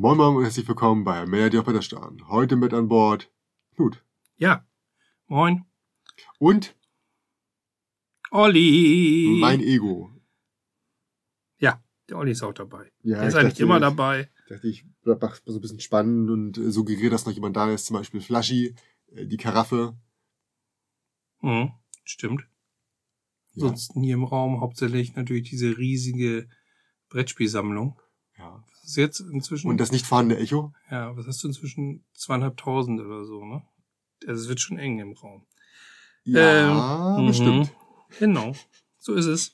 Moin Moin und herzlich willkommen bei Melody auf Petterstan. Heute mit an Bord Knut. Ja. Moin. Und Olli. mein Ego. Ja, der Olli ist auch dabei. Ja, der ist ich eigentlich dachte, immer ich- dabei. Dachte ich, mach so ein bisschen spannend und äh, suggeriere, dass noch jemand da ist. Zum Beispiel Flaschi, äh, die Karaffe. Mhm, stimmt. Ja. Ansonsten hier im Raum hauptsächlich natürlich diese riesige Brettspielsammlung. ja. Was ist jetzt inzwischen? Und das nicht vorhandene Echo. ja, was hast du inzwischen? Zweieinhalbtausend oder so, ne? Also es wird schon eng im Raum. Ja, Ähm, bestimmt. mhm. Genau. So ist es.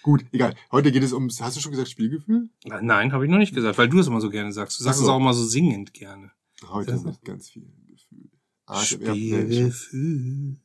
Gut, egal. Heute geht es ums, hast du schon gesagt, Spielgefühl? Na, Nein, habe ich noch nicht gesagt, weil du es immer so gerne sagst. Du sagst so. es auch immer so singend gerne. Heute mit ganz viel Gefühl. Ah. Spielgefühl.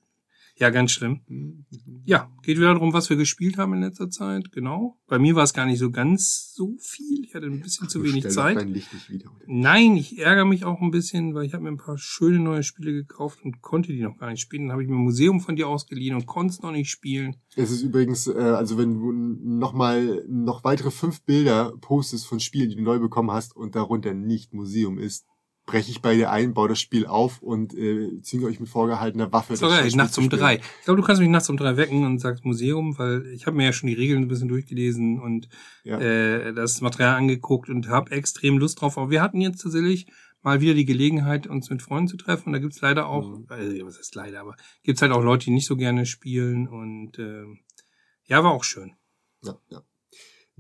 Ja, ganz schlimm. Mhm. Ja, geht wieder darum, was wir gespielt haben in letzter Zeit, genau. Bei mir war es gar nicht so ganz so viel. Ich hatte ein bisschen zu Du wenig Zeit. Wieder. Nein, ich ärgere mich auch ein bisschen, weil ich habe mir ein paar schöne neue Spiele gekauft und konnte die noch gar nicht spielen. Dann habe ich mir ein Museum von dir ausgeliehen und konnte es noch nicht spielen. Es ist übrigens, äh, also wenn du nochmal noch weitere fünf Bilder postest von Spielen, die du neu bekommen hast und darunter nicht Museum ist, breche ich bei dir ein, baue das Spiel auf und äh, zwinge euch mit vorgehaltener Waffe. das Spiel nachts um drei. Ich glaube, du kannst mich nachts um drei wecken und sagst Museum, weil ich habe mir ja schon die Regeln ein bisschen durchgelesen und Ja. äh, das Material angeguckt und habe extrem Lust drauf. Aber wir hatten jetzt tatsächlich mal wieder die Gelegenheit, uns mit Freunden zu treffen. Und da gibt's leider auch, Mhm. also, was heißt leider, aber gibt's halt auch Leute, die nicht so gerne spielen. Und ähm, ja, war auch schön. Ja, ja.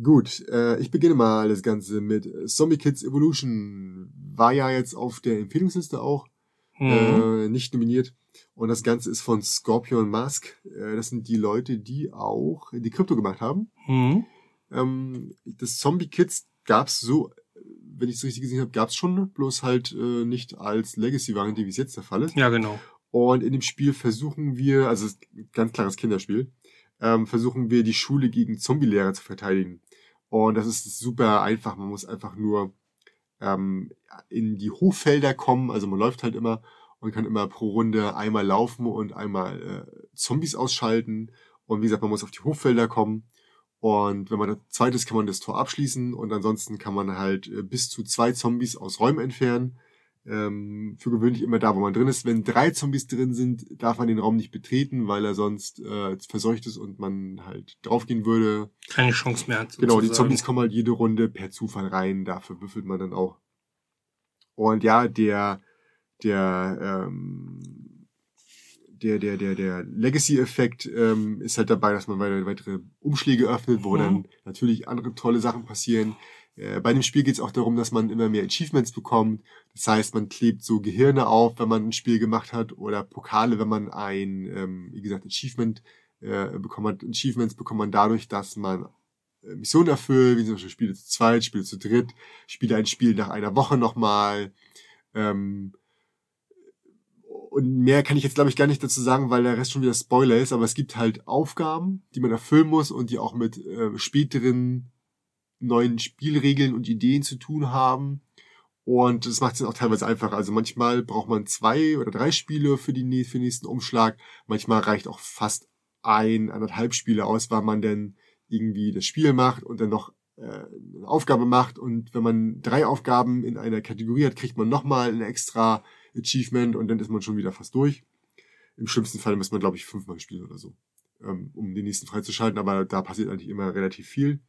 Gut, äh, ich beginne mal das Ganze mit äh, Zombie Kids Evolution. War ja jetzt auf der Empfehlungsliste auch. Mhm. äh, nicht nominiert. Und das Ganze ist von Scorpion Mask. Äh, das sind die Leute, die auch die Krypto gemacht haben. Mhm. Ähm, das Zombie Kids gab's so, wenn ich es richtig gesehen habe, gab's schon, bloß halt äh, nicht als Legacy-Variante, wie es jetzt der Fall ist. Ja, genau. Und in dem Spiel versuchen wir, also es ist ein ganz klares Kinderspiel, ähm, versuchen wir die Schule gegen Zombie-Lehrer zu verteidigen. Und das ist super einfach. Man muss einfach nur ähm, in die Hochfelder kommen. Also man läuft halt immer und kann immer pro Runde einmal laufen und einmal äh, Zombies ausschalten. Und wie gesagt, man muss auf die Hochfelder kommen. Und wenn man das zweit ist, kann man das Tor abschließen. Und ansonsten kann man halt äh, bis zu zwei Zombies aus Räumen entfernen. Ähm, für gewöhnlich immer da, wo man drin ist. Wenn drei Zombies drin sind, darf man den Raum nicht betreten, weil er sonst äh, verseucht ist und man halt draufgehen würde. Keine Chance mehr. Hat, Genau, die. Zombies kommen halt jede Runde per Zufall rein, dafür büffelt man dann auch. Und ja, der, der, ähm, der, der, der, der Legacy-Effekt ähm, ist halt dabei, dass man weitere, weitere Umschläge öffnet, wo Mhm. dann natürlich andere tolle Sachen passieren. Äh, bei dem Spiel geht es auch darum, dass man immer mehr Achievements bekommt. Das heißt, man klebt so Gehirne auf, wenn man ein Spiel gemacht hat, oder Pokale, wenn man ein, ähm, wie gesagt, Achievement äh, bekommen hat. Achievements bekommt man dadurch, dass man äh, Missionen erfüllt, wie zum Beispiel Spiele zu zweit, Spiele zu dritt, spiele ein Spiel nach einer Woche nochmal. Ähm, und mehr kann ich jetzt, glaube ich, gar nicht dazu sagen, weil der Rest schon wieder Spoiler ist, aber es gibt halt Aufgaben, die man erfüllen muss und die auch mit äh, späteren neuen Spielregeln und Ideen zu tun haben. Und das macht es auch teilweise einfacher. Also manchmal braucht man zwei oder drei Spiele für, die, für den nächsten Umschlag. Manchmal reicht auch fast ein, anderthalb Spiele aus, weil man dann irgendwie das Spiel macht und dann noch äh, eine Aufgabe macht. Und wenn man drei Aufgaben in einer Kategorie hat, kriegt man nochmal ein extra Achievement und dann ist man schon wieder fast durch. Im schlimmsten Fall muss man, glaube ich, fünfmal spielen oder so, ähm, um den nächsten freizuschalten. Aber da passiert eigentlich immer relativ viel.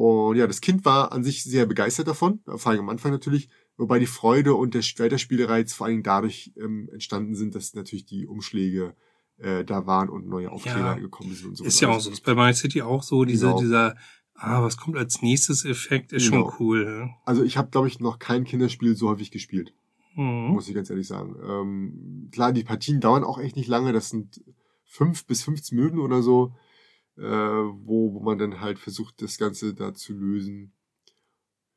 Und ja, das Kind war an sich sehr begeistert davon, vor allem am Anfang natürlich, wobei die Freude und der Weiterspielreiz vor allem dadurch ähm, entstanden sind, dass natürlich die Umschläge äh, da waren und neue Aufkleber Ja. gekommen sind und so. Ist ja auch so. Ist bei My City auch so. Diese, Genau. dieser, ah, was kommt als nächstes Effekt, ist Genau. schon cool. Ne? Also ich habe, glaube ich, noch kein Kinderspiel so häufig gespielt, Mhm. muss ich ganz ehrlich sagen. Ähm, klar, die Partien dauern auch echt nicht lange, das sind fünf bis 15 Minuten oder so, äh, wo, wo man dann halt versucht, das Ganze da zu lösen.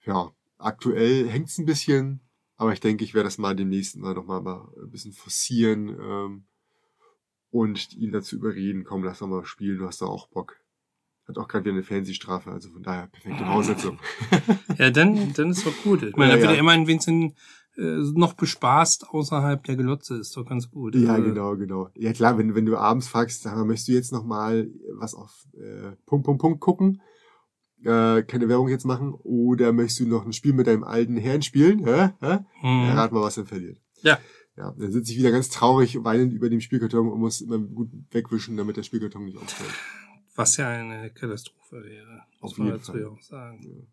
Ja, aktuell hängt's ein bisschen, aber ich denke, ich werde das mal demnächst mal nochmal mal ein bisschen forcieren ähm, und ihn dazu überreden, komm, lass doch mal spielen, du hast da auch Bock. Hat auch gerade wieder eine Fernsehstrafe, also von daher perfekte Voraussetzung. Ja, dann, dann ist doch gut. Ich meine, Ja, da wird ja. er immerhin wenigstens noch bespaßt außerhalb der Glotze, ist doch ganz gut. Ja, Äh, genau, genau. Ja klar, wenn, wenn du abends fragst, sag mal, möchtest du jetzt noch mal was auf äh, Punkt, Punkt, Punkt gucken? äh, keine Werbung jetzt machen, oder möchtest du noch ein Spiel mit deinem alten Herrn spielen? Hä? Hä? Mhm. Ja, rat mal, was er verliert. Ja. Ja, dann sitze ich wieder ganz traurig, weinend über dem Spielkarton und muss immer gut wegwischen, damit der Spielkarton nicht aufhört. Was ja eine Katastrophe wäre. Auf Muss man jeden dazu Fall. ja auch sagen. Ja,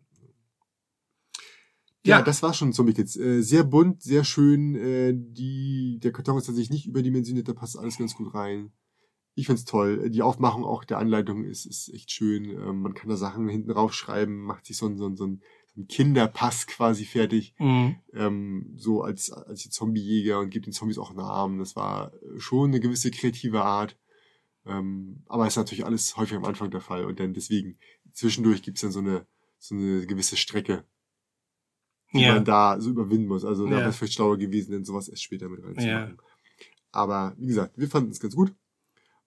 Ja. das war schon Zombie Kids. Äh, sehr bunt, sehr schön. Äh, die, der Karton ist tatsächlich nicht überdimensioniert, da passt alles ganz gut rein. Ich find's toll. Die Aufmachung auch der Anleitung ist, ist echt schön. Ähm, man kann da Sachen hinten raufschreiben, macht sich so ein, so ein, so ein Kinderpass quasi fertig. Mhm. ähm, so als, als die Zombiejäger und gibt den Zombies auch Namen. Das war schon eine gewisse kreative Art. Ähm, aber ist natürlich alles häufig am Anfang der Fall. Und dann deswegen, zwischendurch gibt's dann so eine, so eine gewisse Strecke, die Ja. man da so überwinden muss. Also da Ja. wäre es vielleicht schlauer gewesen, denn sowas erst später mit reinzumachen. Ja. Aber wie gesagt, wir fanden es ganz gut.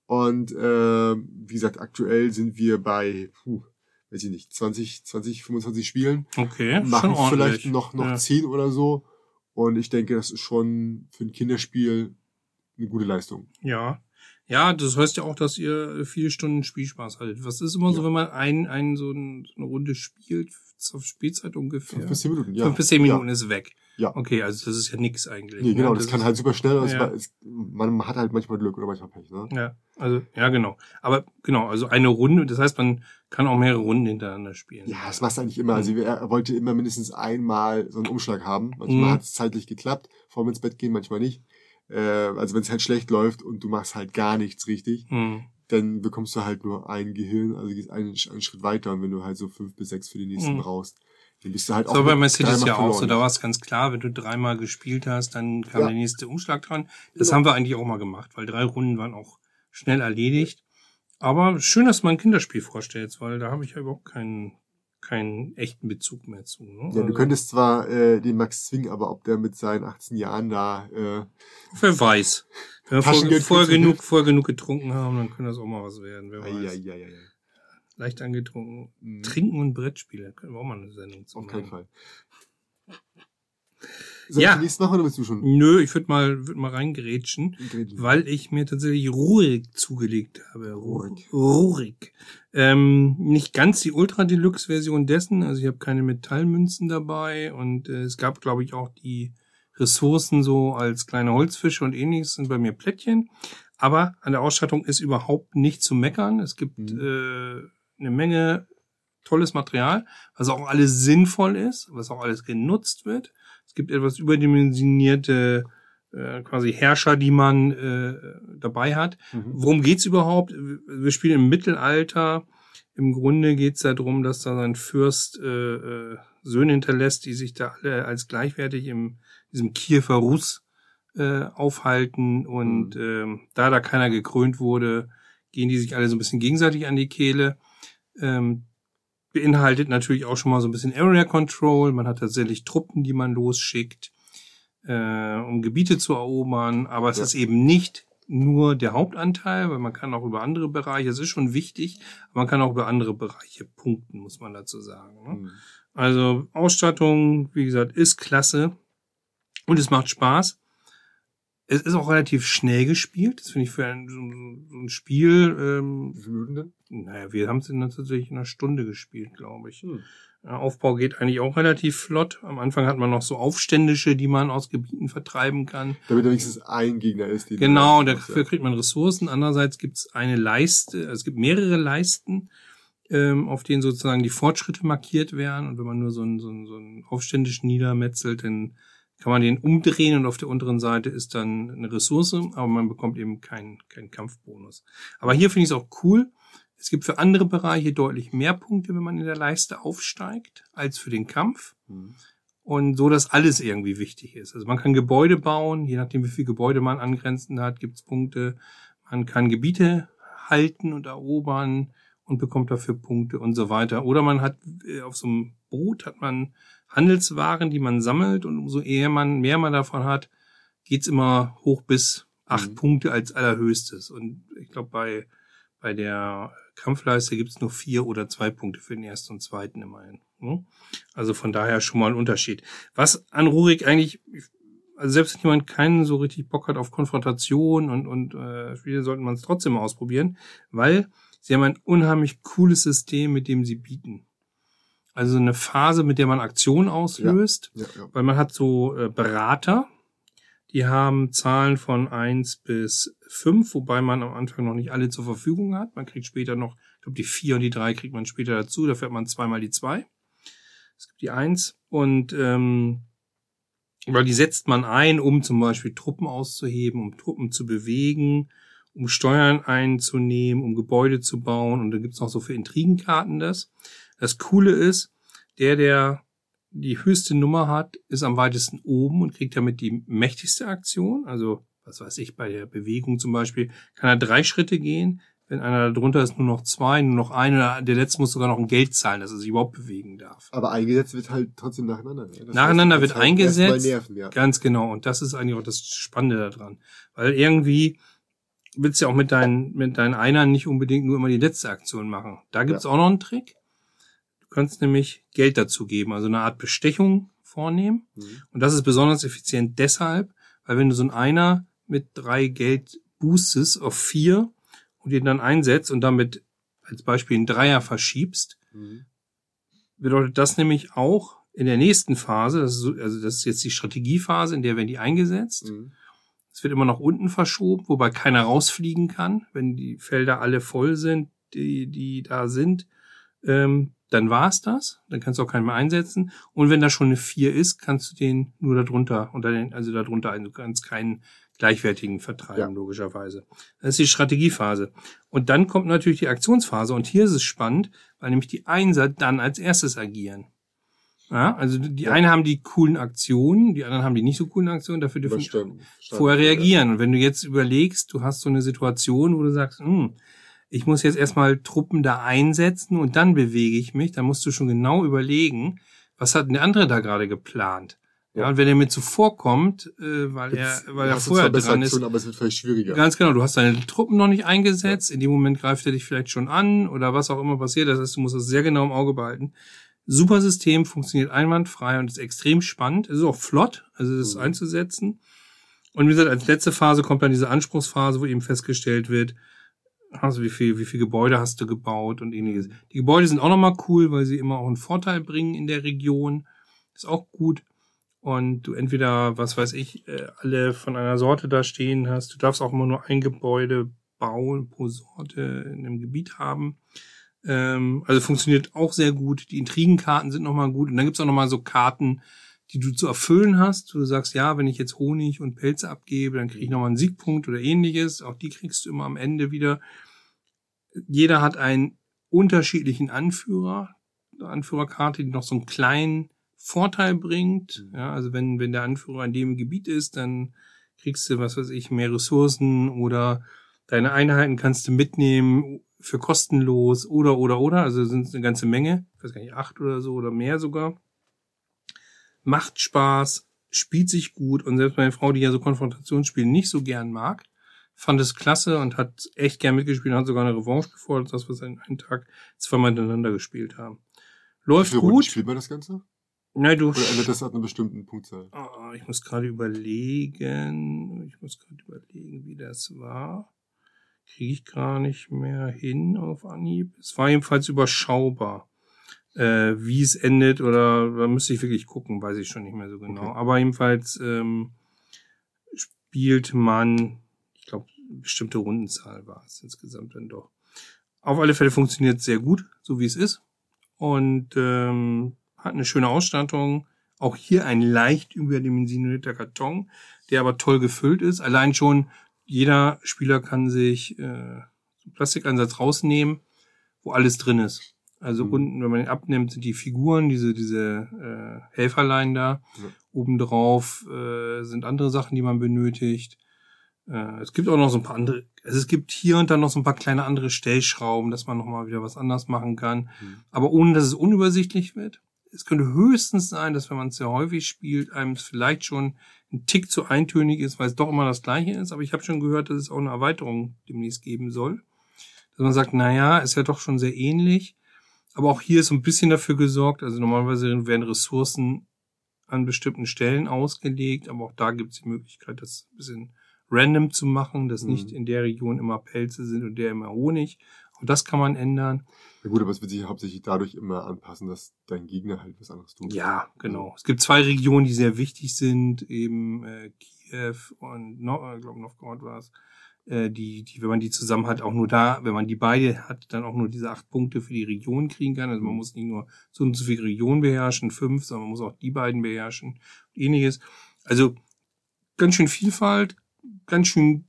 Und äh, wie gesagt, aktuell sind wir bei, puh, weiß ich nicht, 20, 20, 25 Spielen Okay, schon machen ordentlich. vielleicht noch, noch ja. zehn oder so. Und ich denke, das ist schon für ein Kinderspiel eine gute Leistung. Ja. Ja, das heißt ja auch, dass ihr viele Stunden Spielspaß hattet. Was ist immer so, Ja. wenn man ein, ein so, ein, so eine Runde spielt, zur Spielzeit ungefähr? Fünf bis zehn Minuten, ja. Fünf bis zehn Minuten ist weg. Ja. Okay, also das ist ja nix eigentlich. Nee, genau, ne? das, kann ist- halt super schnell. Also Ja. es, man hat halt manchmal Glück oder manchmal Pech. Ne? Ja, also, ja, genau. Aber genau, also eine Runde, das heißt, man kann auch mehrere Runden hintereinander spielen. Ja, das machst du eigentlich immer. Also er er wollte immer mindestens einmal so einen Umschlag haben. Manchmal Mhm. hat es zeitlich geklappt, vor dem ins Bett gehen, manchmal nicht. Äh, also wenn es halt schlecht läuft und du machst halt gar nichts richtig, Hm. dann bekommst du halt nur ein Gehirn, also gehst einen, einen Schritt weiter und wenn du halt so fünf bis sechs für die nächsten Mhm. brauchst, dann bist du halt So bei mit Mercedes dreimal ja auch so, da war es ganz klar, wenn du dreimal gespielt hast, dann kam Ja. der nächste Umschlag dran. Das Genau. haben wir eigentlich auch mal gemacht, weil drei Runden waren auch schnell erledigt. Aber schön, dass man ein Kinderspiel vorstellt, weil da habe ich ja überhaupt keinen, keinen echten Bezug mehr zu. Ne? Ja, du Also, könntest zwar äh, den Max zwingen, aber ob der mit seinen 18 Jahren da äh, Wer weiß. Wenn wir vor, du genug, vorher genug getrunken haben, dann kann das auch mal was werden. Wer weiß. ai, ai, ai, ai. Leicht angetrunken. Mhm. Trinken und Brettspiele. Können wir auch mal eine Sendung zu Auf machen. keinen Fall. Soll Ja. ich die nächste machen oder bist du schon? Nö, ich würde mal, würd mal reingerätschen. Gretchen? weil ich mir tatsächlich Rurik zugelegt habe. Rurik. Rurik. Ähm, nicht ganz die Ultra Deluxe Version dessen, also ich habe keine Metallmünzen dabei und äh, es gab, glaube ich, auch die Ressourcen so als kleine Holzfische und ähnliches sind bei mir Plättchen. Aber an der Ausstattung ist überhaupt nicht zu meckern. Es gibt Mhm. äh, eine Menge tolles Material, was auch alles sinnvoll ist, was auch alles genutzt wird. Es gibt etwas überdimensionierte äh, quasi Herrscher, die man äh, dabei hat. Mhm. Worum geht's überhaupt? Wir spielen im Mittelalter. Im Grunde geht's darum, dass da ein Fürst äh, äh, Söhne hinterlässt, die sich da alle als gleichwertig im diesem Kiefer Russ äh, aufhalten. Und ähm, da da keiner gekrönt wurde, gehen die sich alle so ein bisschen gegenseitig an die Kehle. Ähm, beinhaltet natürlich auch schon mal so ein bisschen Area Control. Man hat tatsächlich Truppen, die man losschickt, äh, um Gebiete zu erobern. Aber es Ja. ist eben nicht nur der Hauptanteil, weil man kann auch über andere Bereiche, es ist schon wichtig, aber man kann auch über andere Bereiche punkten, muss man dazu sagen. Ne? Mhm. Also Ausstattung, wie gesagt, ist klasse und es macht Spaß. Es ist auch relativ schnell gespielt. Das finde ich für ein, so, so- ein Spiel, ähm, Wie denn? naja, wir haben es in tatsächlich in einer Stunde gespielt, glaube ich. Hm. Ja, Aufbau geht eigentlich auch relativ flott. Am Anfang hat man noch so Aufständische, die man aus Gebieten vertreiben kann. Damit wenigstens ein Gegner ist. Den Genau, dafür kriegt man Ressourcen. Andererseits gibt es eine Leiste, also es gibt mehrere Leisten, ähm, auf denen sozusagen die Fortschritte markiert werden. Und wenn man nur so einen, so einen, so einen Aufständischen niedermetzelt, dann kann man den umdrehen und auf der unteren Seite ist dann eine Ressource, aber man bekommt eben keinen keinen Kampfbonus. Aber hier finde ich es auch cool. Es gibt für andere Bereiche deutlich mehr Punkte, wenn man in der Leiste aufsteigt, als für den Kampf. Mhm. Und so, dass alles irgendwie wichtig ist. Also man kann Gebäude bauen, je nachdem, wie viel Gebäude man angrenzend hat, gibt's Punkte. Man kann Gebiete halten und erobern und bekommt dafür Punkte und so weiter. Oder man hat äh, auf so einem Boot hat man Handelswaren, die man sammelt und umso eher man mehr man davon hat, geht's immer hoch bis acht Mhm. Punkte als allerhöchstes. Und ich glaube, bei, bei der Kampfleiste gibt's nur vier oder zwei Punkte für den ersten und zweiten immerhin. ne? Also von daher schon mal ein Unterschied. Was an Rurik eigentlich, also selbst wenn jemand keinen so richtig Bock hat auf Konfrontation und, und äh, Spiele, sollte man es trotzdem ausprobieren, weil sie haben ein unheimlich cooles System, mit dem sie bieten. Also eine Phase, mit der man Aktionen auslöst, Ja, ja. weil man hat so äh, Berater, die haben Zahlen von eins bis fünf, wobei man am Anfang noch nicht alle zur Verfügung hat. Man kriegt später noch, ich glaube, die vier und die drei kriegt man später dazu, da fährt man zweimal die zwei. Es gibt die eins und ähm, weil die setzt man ein, um zum Beispiel Truppen auszuheben, um Truppen zu bewegen, um Steuern einzunehmen, um Gebäude zu bauen. Und dann gibt's noch so für Intrigenkarten das. Das Coole ist, der, der die höchste Nummer hat, ist am weitesten oben und kriegt damit die mächtigste Aktion. Also, was weiß ich, bei der Bewegung zum Beispiel, kann er drei Schritte gehen. Wenn einer darunter ist, nur noch zwei, nur noch eine, oder der letzte muss sogar noch ein Geld zahlen, dass er sich überhaupt bewegen darf. Aber eingesetzt wird halt trotzdem nacheinander. Ja? Das Nacheinander heißt, wird halt eingesetzt. Nerven, ja. Ganz genau. Und das ist eigentlich auch das Spannende daran. Weil irgendwie willst du ja auch mit deinen, mit deinen Einern nicht unbedingt nur immer die letzte Aktion machen. Da gibt's auch noch einen Trick. Du kannst nämlich Geld dazu geben, also eine Art Bestechung vornehmen. Mhm. Und das ist besonders effizient deshalb, weil wenn du so einen Einer mit drei Geld boostest auf vier und den dann einsetzt und damit als Beispiel einen Dreier verschiebst, Mhm. bedeutet das nämlich auch in der nächsten Phase, das ist, so, also das ist jetzt die Strategiephase, in der werden die eingesetzt. Mhm. Es wird immer nach unten verschoben, wobei keiner rausfliegen kann, wenn die Felder alle voll sind, die, die da sind. Ähm, dann war's das. Dann kannst du auch keinen mehr einsetzen. Und wenn da schon eine 4 ist, kannst du den nur darunter, unter den, also darunter ein. Du kannst keinen gleichwertigen vertreiben, Ja. logischerweise. Das ist die Strategiephase. Und dann kommt natürlich die Aktionsphase. Und hier ist es spannend, weil nämlich die Einser dann als erstes agieren. Ja, also die Ja. einen haben die coolen Aktionen, die anderen haben die nicht so coolen Aktionen, dafür dürfen. Verstanden. vorher reagieren. Und wenn du jetzt überlegst, du hast so eine Situation, wo du sagst, hm, ich muss jetzt erstmal Truppen da einsetzen und dann bewege ich mich, dann musst du schon genau überlegen, was hat denn der andere da gerade geplant? Ja, Ja. und wenn er mir zuvorkommt, äh, weil er, weil er vorher dran ist, Aktionen, aber es wird vielleicht schwieriger. Ganz genau, du hast deine Truppen noch nicht eingesetzt, in dem Moment greift er dich vielleicht schon an oder was auch immer passiert. Das heißt, du musst das sehr genau im Auge behalten. Super System, funktioniert einwandfrei und ist extrem spannend. Es ist auch flott, also das Mhm. einzusetzen. Und wie gesagt, als letzte Phase kommt dann diese Anspruchsphase, wo eben festgestellt wird, also wie viel, wie viel Gebäude hast du gebaut und ähnliches. Die Gebäude sind auch nochmal cool, weil sie immer auch einen Vorteil bringen in der Region. Ist auch gut. Und du entweder, was weiß ich, äh, alle von einer Sorte da stehen hast. Du darfst auch immer nur ein Gebäude bauen pro Sorte in einem Gebiet haben. Ähm, also funktioniert auch sehr gut. Die Intrigenkarten sind nochmal gut. Und dann gibt's auch nochmal so Karten, die du zu erfüllen hast. Du sagst, ja, wenn ich jetzt Honig und Pelze abgebe, dann kriege ich nochmal einen Siegpunkt oder ähnliches. Auch die kriegst du immer am Ende wieder. Jeder hat einen unterschiedlichen Anführer, eine Anführerkarte, die noch so einen kleinen Vorteil bringt. Mhm. Ja, also wenn, wenn der Anführer in dem Gebiet ist, dann kriegst du, was weiß ich, mehr Ressourcen oder deine Einheiten kannst du mitnehmen für kostenlos oder, oder, oder. Also sind es eine ganze Menge. Ich weiß gar nicht, acht oder so oder mehr sogar. Macht Spaß, spielt sich gut und selbst meine Frau, die ja so Konfrontationsspiele nicht so gern mag, fand es klasse und hat echt gern mitgespielt und hat sogar eine Revanche gefordert, dass wir einen, einen Tag zweimal hintereinander gespielt haben. Wie Läuft Runden gut. spielt man das Ganze? Na, du. Oder endet das ab einer bestimmten Punktzahl? Ah, ich muss gerade überlegen. Ich muss gerade überlegen, wie das war. Kriege ich gar nicht mehr hin auf Anhieb. Es war jedenfalls überschaubar. Äh, wie es endet oder da müsste ich wirklich gucken, weiß ich schon nicht mehr so genau. Okay. Aber jedenfalls ähm, spielt man, ich glaube, bestimmte Rundenzahl war es insgesamt dann doch. Auf alle Fälle funktioniert sehr gut, so wie es ist. Und ähm, hat eine schöne Ausstattung. Auch hier ein leicht überdimensionierter Karton, der aber toll gefüllt ist. Allein schon jeder Spieler kann sich äh, Plastikansatz rausnehmen, wo alles drin ist. Also Mhm. unten, wenn man ihn abnimmt, sind die Figuren, diese diese äh, Helferlein da. Ja. Obendrauf äh, sind andere Sachen, die man benötigt. Äh, es gibt auch noch so ein paar andere. Also es gibt hier und da noch so ein paar kleine andere Stellschrauben, dass man noch mal wieder was anders machen kann Mhm. aber ohne dass es unübersichtlich wird. Es könnte höchstens sein, dass wenn man es sehr häufig spielt, einem es vielleicht schon ein Tick zu eintönig ist, weil es doch immer das gleiche ist. Aber ich habe schon gehört, dass es auch eine Erweiterung demnächst geben soll. Dass man sagt, na ja, ist ja doch schon sehr ähnlich. Aber auch hier ist so ein bisschen dafür gesorgt. Also normalerweise werden Ressourcen an bestimmten Stellen ausgelegt, aber auch da gibt es die Möglichkeit, das ein bisschen random zu machen, dass Mhm. nicht in der Region immer Pelze sind und der immer Honig. Auch das kann man ändern. Ja gut, aber es wird sich hauptsächlich dadurch immer anpassen, dass dein Gegner halt was anderes tut. Ja, genau. Es gibt zwei Regionen, die sehr wichtig sind, eben äh, Kiew und no, äh, glaube Novgorod war es. Äh, die, die, wenn man die zusammen hat, auch nur da, wenn man die beide hat, dann auch nur diese acht Punkte für die Region kriegen kann. Also man muss nicht nur so und so viele Regionen beherrschen, fünf, sondern man muss auch die beiden beherrschen und ähnliches. Also ganz schön Vielfalt, ganz schön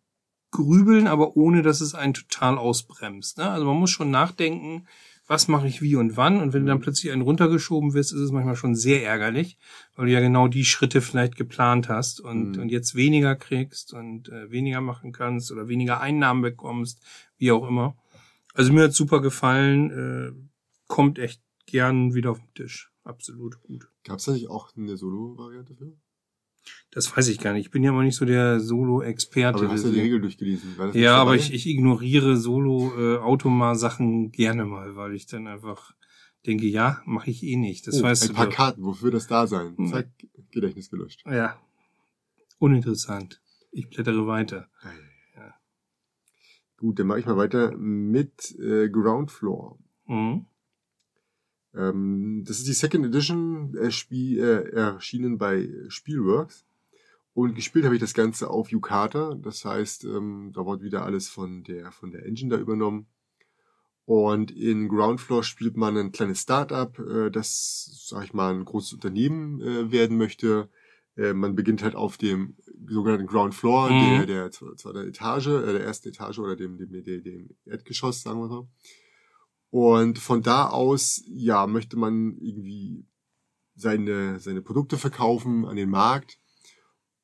grübeln, aber ohne, dass es einen total ausbremst. Ne? Also man muss schon nachdenken, was mache ich wie und wann. Und wenn du dann plötzlich einen runtergeschoben wirst, ist es manchmal schon sehr ärgerlich, weil du ja genau die Schritte vielleicht geplant hast und, Mhm. und jetzt weniger kriegst und äh, weniger machen kannst oder weniger Einnahmen bekommst, wie auch immer. Also mir hat super gefallen, äh, kommt echt gern wieder auf den Tisch. Absolut gut. Gab es da nicht auch eine Solo-Variante für? Das weiß ich gar nicht. Ich bin ja immer nicht so der Solo-Experte. Aber du hast ja die Regel durchgelesen. Ja, aber ich, ich ignoriere Solo-Automa-Sachen gerne mal, weil ich dann einfach denke, ja, mache ich eh nicht. Das oh, weißt ein du paar doch. Karten, wofür das da sein? Hm. Zack, Gedächtnis gelöscht. Ja, uninteressant. Ich blättere weiter. Ja. Ja. Gut, dann mache ich mal weiter mit äh, Ground Floor. Mhm. Ähm, das ist die Second Edition, äh, Spiel, äh, erschienen bei Spielworks. Und gespielt habe ich das Ganze auf Yukata. Das heißt, ähm, da wird wieder alles von der, von der Engine da übernommen. Und in Ground Floor spielt man ein kleines Startup, äh, das, sag ich mal, ein großes Unternehmen äh, werden möchte. Äh, man beginnt halt auf dem sogenannten Ground Floor, Mhm. der, der zweiten Etage, äh, der ersten Etage oder dem, dem, dem, dem Erdgeschoss, sagen wir so. Und von da aus, ja, möchte man irgendwie seine, seine Produkte verkaufen an den Markt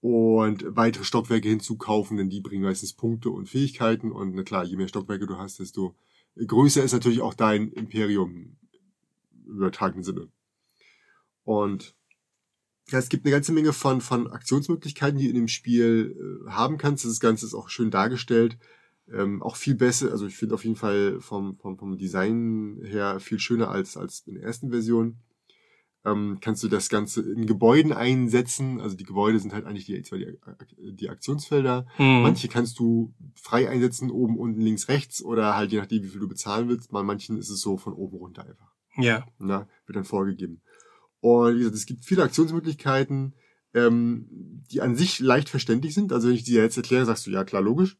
und weitere Stockwerke hinzukaufen, denn die bringen meistens Punkte und Fähigkeiten. Und na klar, je mehr Stockwerke du hast, desto größer ist natürlich auch dein Imperium im übertragenen Sinne. Und ja, es gibt eine ganze Menge von, von Aktionsmöglichkeiten, die du in dem Spiel äh, haben kannst. Das Ganze ist auch schön dargestellt. Ähm, auch viel besser, also ich finde auf jeden Fall vom, vom, vom Design her viel schöner als, als in der ersten Version. Ähm, kannst du das Ganze in Gebäuden einsetzen. Also die Gebäude sind halt eigentlich die, die, die Aktionsfelder. Mhm. Manche kannst du frei einsetzen, oben, unten, links, rechts oder halt je nachdem, wie viel du bezahlen willst. Bei manchen ist es so von oben runter einfach. Ja. Na, wird dann vorgegeben. Und wie gesagt, es gibt viele Aktionsmöglichkeiten, ähm, die an sich leicht verständlich sind. Also wenn ich dir jetzt erkläre, sagst du, ja klar, logisch.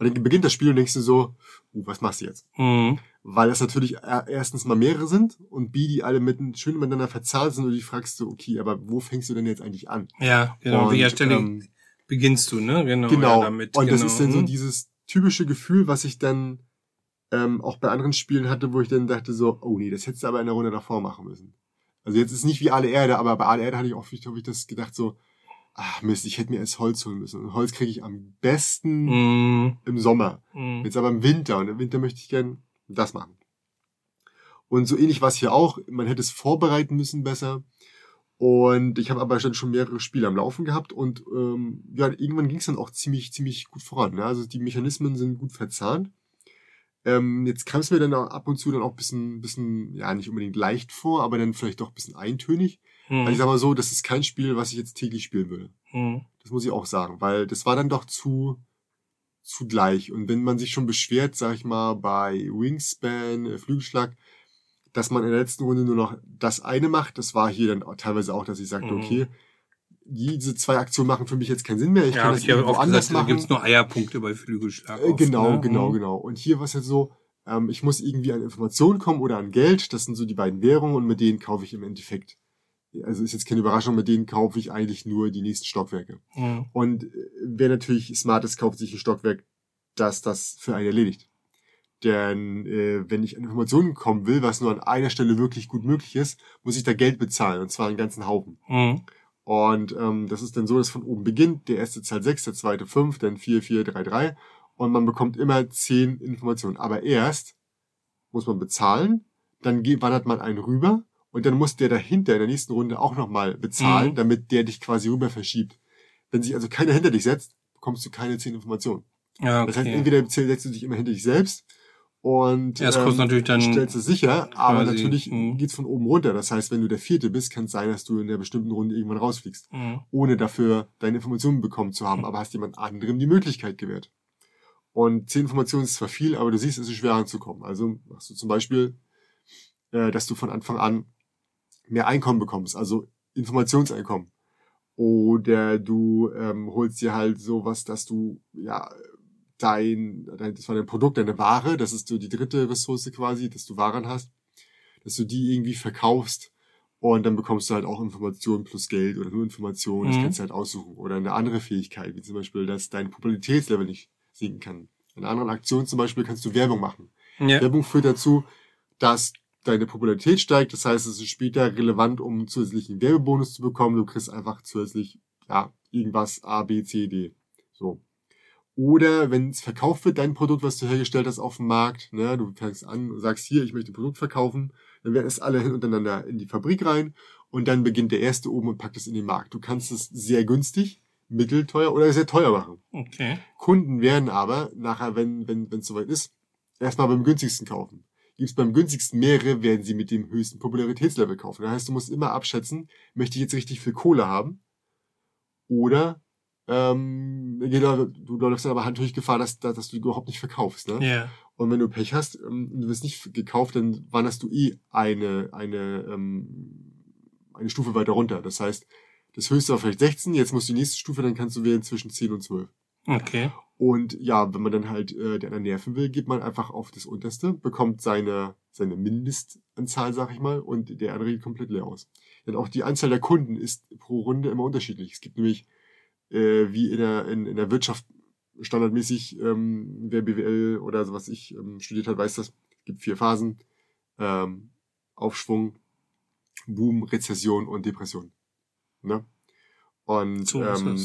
Aber dann beginnt das Spiel und denkst du so, uh, was machst du jetzt? Mhm. Weil es natürlich er- erstens mal mehrere sind und B, die alle mit, schön miteinander verzahnt sind und du fragst so, okay, aber wo fängst du denn jetzt eigentlich an? Ja, genau. Und, Wie der Stelle ähm, beginnst du, ne? Genau. Genau. Ja, damit. und das genau. ist dann so Mhm. dieses typische Gefühl, was ich dann ähm, auch bei anderen Spielen hatte, wo ich dann dachte so, oh nee, das hättest du aber in der Runde davor machen müssen. Also jetzt ist nicht wie alle Erde, aber bei alle Erde hatte ich auch, hab ich das gedacht so, ach Mist, ich hätte mir erst Holz holen müssen. Und Holz kriege ich am besten Mhm. im Sommer. Mhm. Jetzt aber im Winter und im Winter möchte ich gern das machen. Und so ähnlich war es hier auch. Man hätte es vorbereiten müssen besser. Und ich habe aber dann schon mehrere Spiele am Laufen gehabt und ähm, ja, irgendwann ging es dann auch ziemlich, ziemlich gut voran. Ne? Also die Mechanismen sind gut verzahnt. Ähm, jetzt kam es mir dann ab und zu dann auch ein bisschen, bisschen, ja, nicht unbedingt leicht vor, aber dann vielleicht doch ein bisschen eintönig. Mhm. Also ich sag mal so, das ist kein Spiel, was ich jetzt täglich spielen würde. Mhm. Das muss ich auch sagen, weil das war dann doch zu, zu gleich. Und wenn man sich schon beschwert, sag ich mal, bei Wingspan, äh, Flügelschlag, dass man in der letzten Runde nur noch das eine macht, das war hier dann teilweise auch, dass ich sagte, Mhm. okay, diese zwei Aktionen machen für mich jetzt keinen Sinn mehr. Ich ja, kann das ich ja irgendwo auch anders gesagt, da machen. gibt's nur Eierpunkte bei Flügelschlag. Äh, oft, genau, ne? genau, Mhm. genau. Und hier war es jetzt so, ähm, ich muss irgendwie an Informationen kommen oder an Geld. Das sind so die beiden Währungen und mit denen kaufe ich im Endeffekt. Also ist jetzt keine Überraschung, mit denen kaufe ich eigentlich nur die nächsten Stockwerke. Mhm. Und äh, wer natürlich smart ist, kauft sich ein Stockwerk, das das für einen erledigt. Denn äh, wenn ich an Informationen kommen will, was nur an einer Stelle wirklich gut möglich ist, muss ich da Geld bezahlen, und zwar einen ganzen Haufen. Mhm. Und ähm, das ist dann so, dass von oben beginnt, der erste zahlt 6, der zweite 5, dann 4, 4, 3, 3 und man bekommt immer 10 Informationen. Aber erst muss man bezahlen, dann wandert man einen rüber und dann muss der dahinter in der nächsten Runde auch nochmal bezahlen, Mhm. damit der dich quasi rüber verschiebt. Wenn sich also keiner hinter dich setzt, bekommst du keine 10 Informationen. Ja, Das heißt, okay. entweder setzt du dich immer hinter dich selbst und Ja, das kostet natürlich dann stellst du sicher, aber quasi, natürlich mhm. geht's von oben runter. Das heißt, wenn du der Vierte bist, kann es sein, dass du in der bestimmten Runde irgendwann rausfliegst Mhm. ohne dafür deine Informationen bekommen zu haben, Mhm. aber hast jemand anderem die Möglichkeit gewährt. Und zehn Informationen ist zwar viel, aber du siehst, es ist schwer anzukommen. Also machst du zum Beispiel, äh, dass du von Anfang an mehr Einkommen bekommst, also Informationseinkommen. Oder du ähm, holst dir halt sowas, dass du ja dein, dein, das war dein Produkt, deine Ware, das ist so die dritte Ressource quasi, dass du Waren hast, dass du die irgendwie verkaufst und dann bekommst du halt auch Informationen plus Geld oder nur Informationen, das Mhm. kannst du halt aussuchen. Oder eine andere Fähigkeit, wie zum Beispiel, dass dein Popularitätslevel nicht sinken kann. In einer anderen Aktion zum Beispiel kannst du Werbung machen. Ja. Werbung führt dazu, dass deine Popularität steigt. Das heißt, es ist später relevant, um zusätzlichen Werbebonus zu bekommen. Du kriegst einfach zusätzlich, ja, irgendwas A, B, C, D. So. Oder wenn es verkauft wird, dein Produkt, was du hergestellt hast auf dem Markt, ne, du fängst an und sagst hier, ich möchte ein Produkt verkaufen, dann werden es alle hintereinander in die Fabrik rein und dann beginnt der erste oben und packt es in den Markt. Du kannst es sehr günstig, mittelteuer oder sehr teuer machen. Okay. Kunden werden aber nachher, wenn wenn wenn es soweit ist, erstmal beim günstigsten kaufen. Gibt es beim günstigsten mehrere, werden sie mit dem höchsten Popularitätslevel kaufen. Das heißt, du musst immer abschätzen, möchte ich jetzt richtig viel Kohle haben oder ähm, genau, du läufst dann aber natürlich Gefahr, dass, dass, du überhaupt nicht verkaufst. Ne? Ja. Und wenn du Pech hast, ähm, du wirst nicht gekauft, dann wanderst du eh eine, eine, ähm, eine Stufe weiter runter. Das heißt, das höchste war vielleicht 16, jetzt musst du die nächste Stufe, dann kannst du wählen zwischen 10 und 12. Okay. Und ja, wenn man dann halt äh, den anderen nerven will, geht man einfach auf das unterste, bekommt seine, seine Mindestanzahl, sag ich mal, und der andere geht komplett leer aus. Denn auch die Anzahl der Kunden ist pro Runde immer unterschiedlich. Es gibt nämlich, äh, wie in der, in, in der Wirtschaft standardmäßig, ähm, wer BWL oder so was ich ähm, studiert hat, weiß das, es gibt vier Phasen. Ähm, Aufschwung, Boom, Rezession und Depression. Ne? Und So ähm,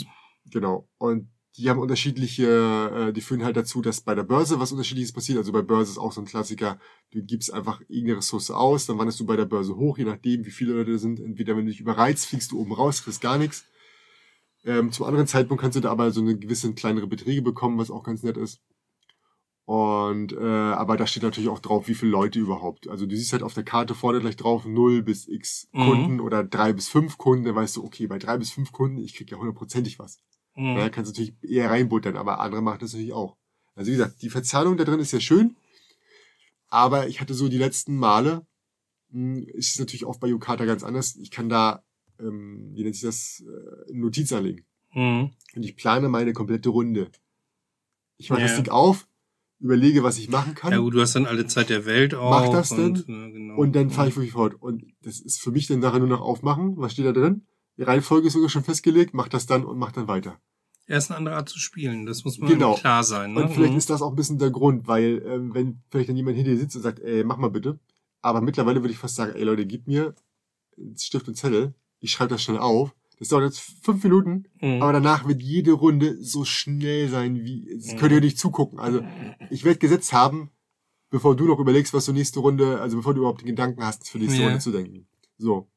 genau. Und die haben unterschiedliche, äh, die führen halt dazu, dass bei der Börse was unterschiedliches passiert. Also bei Börse ist auch so ein Klassiker, du gibst einfach irgendeine Ressource aus, dann wanderst du bei der Börse hoch, je nachdem, wie viele Leute da sind. Entweder wenn du dich überreizt, fliegst du oben raus, kriegst gar nichts. Ähm, zum anderen Zeitpunkt kannst du da aber so eine gewisse kleinere Beträge bekommen, was auch ganz nett ist. Und äh, aber da steht natürlich auch drauf, wie viele Leute überhaupt. Also du siehst halt auf der Karte vorne gleich drauf 0 bis x Mhm. Kunden oder 3 bis 5 Kunden, dann weißt du, okay, bei 3 bis 5 Kunden, ich krieg ja hundertprozentig was. Mhm. Ja, kannst du natürlich eher reinbuttern, aber andere machen das natürlich auch. Also wie gesagt, die Verzahnung da drin ist ja schön, aber ich hatte so die letzten Male, mh, ist es natürlich auch bei Yukata ganz anders. Ich kann da, ähm, wie nennt sich das, äh, Notiz anlegen. Mhm. Und ich plane meine komplette Runde. Ich mache das Ja. Ding auf, überlege, was ich machen kann. Ja gut, du hast dann alle Zeit der Welt auch. Mach das und, äh, genau. Und dann fahre ich wirklich fort. Und das ist für mich dann nachher nur noch aufmachen. Was steht da drin? Die Reihenfolge ist sogar schon festgelegt. Mach das dann und mach dann weiter. Er ist eine andere Art zu spielen, das muss man Genau. klar sein. Ne? Und vielleicht Mhm. ist das auch ein bisschen der Grund, weil ähm, wenn vielleicht dann jemand hinter dir sitzt und sagt, ey, mach mal bitte. Aber mittlerweile würde ich fast sagen, ey Leute, gib mir Stift und Zettel. Ich schreibe das schnell auf. Das dauert jetzt fünf Minuten, Mhm. aber danach wird jede Runde so schnell sein, wie es Mhm. könnt ihr nicht zugucken. Also ich werde gesetzt haben, bevor du noch überlegst, was du nächste Runde, also bevor du überhaupt den Gedanken hast, für nächste Ja. Runde zu denken. So.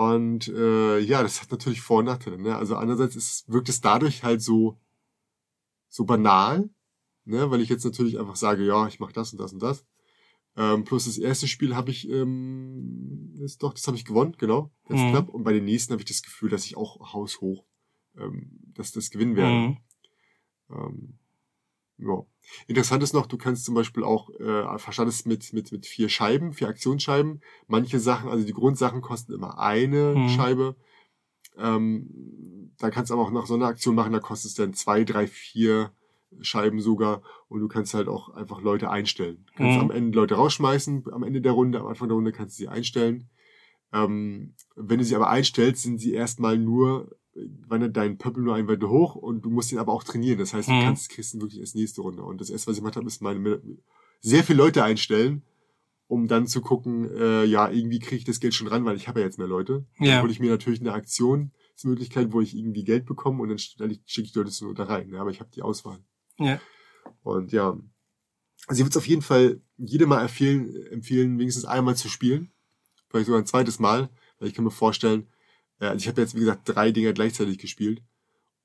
Und äh, ja, das hat natürlich Vor- und Nachteile. Ne? Also einerseits ist, wirkt es dadurch halt so so banal, ne? weil ich jetzt natürlich einfach sage, ja, ich mache das und das und das. Ähm, plus das erste Spiel habe ich, ähm, ist doch, das habe ich gewonnen, genau, ganz Mhm. knapp. Und bei den nächsten habe ich das Gefühl, dass ich auch haushoch, ähm, dass das gewinnen werde. Mhm. Ähm, ja. Interessant ist noch, du kannst zum Beispiel auch, äh, verstandest mit, mit, mit vier Scheiben, vier Aktionsscheiben. Manche Sachen, also die Grundsachen kosten immer eine Mhm. Scheibe. Ähm, da kannst du aber auch noch so eine Aktion machen, da kostet es dann zwei, drei, vier Scheiben sogar. Und du kannst halt auch einfach Leute einstellen. Du kannst Mhm. am Ende Leute rausschmeißen, am Ende der Runde, am Anfang der Runde kannst du sie einstellen. Ähm, wenn du sie aber einstellst, sind sie erstmal nur, wandert dein Pöppel nur ein weiter hoch und du musst ihn aber auch trainieren. Das heißt, du Mhm. kannst, kriegst ihn wirklich erst nächste Runde. Und das erste, was ich gemacht habe, ist meine, sehr viele Leute einstellen, um dann zu gucken, äh, ja, irgendwie kriege ich das Geld schon ran, weil ich habe ja jetzt mehr Leute. Ja. Dann hole ich mir natürlich eine Aktionsmöglichkeit, wo ich irgendwie Geld bekomme und dann stelle ich- schicke ich die Leute so da rein. Ja, aber ich habe die Auswahl. Ja. Und ja, also ich würde es auf jeden Fall jedem mal empfehlen, empfehlen, wenigstens einmal zu spielen. Vielleicht sogar ein zweites Mal, weil ich kann mir vorstellen, äh, also ich habe jetzt, wie gesagt, drei Dinger gleichzeitig gespielt.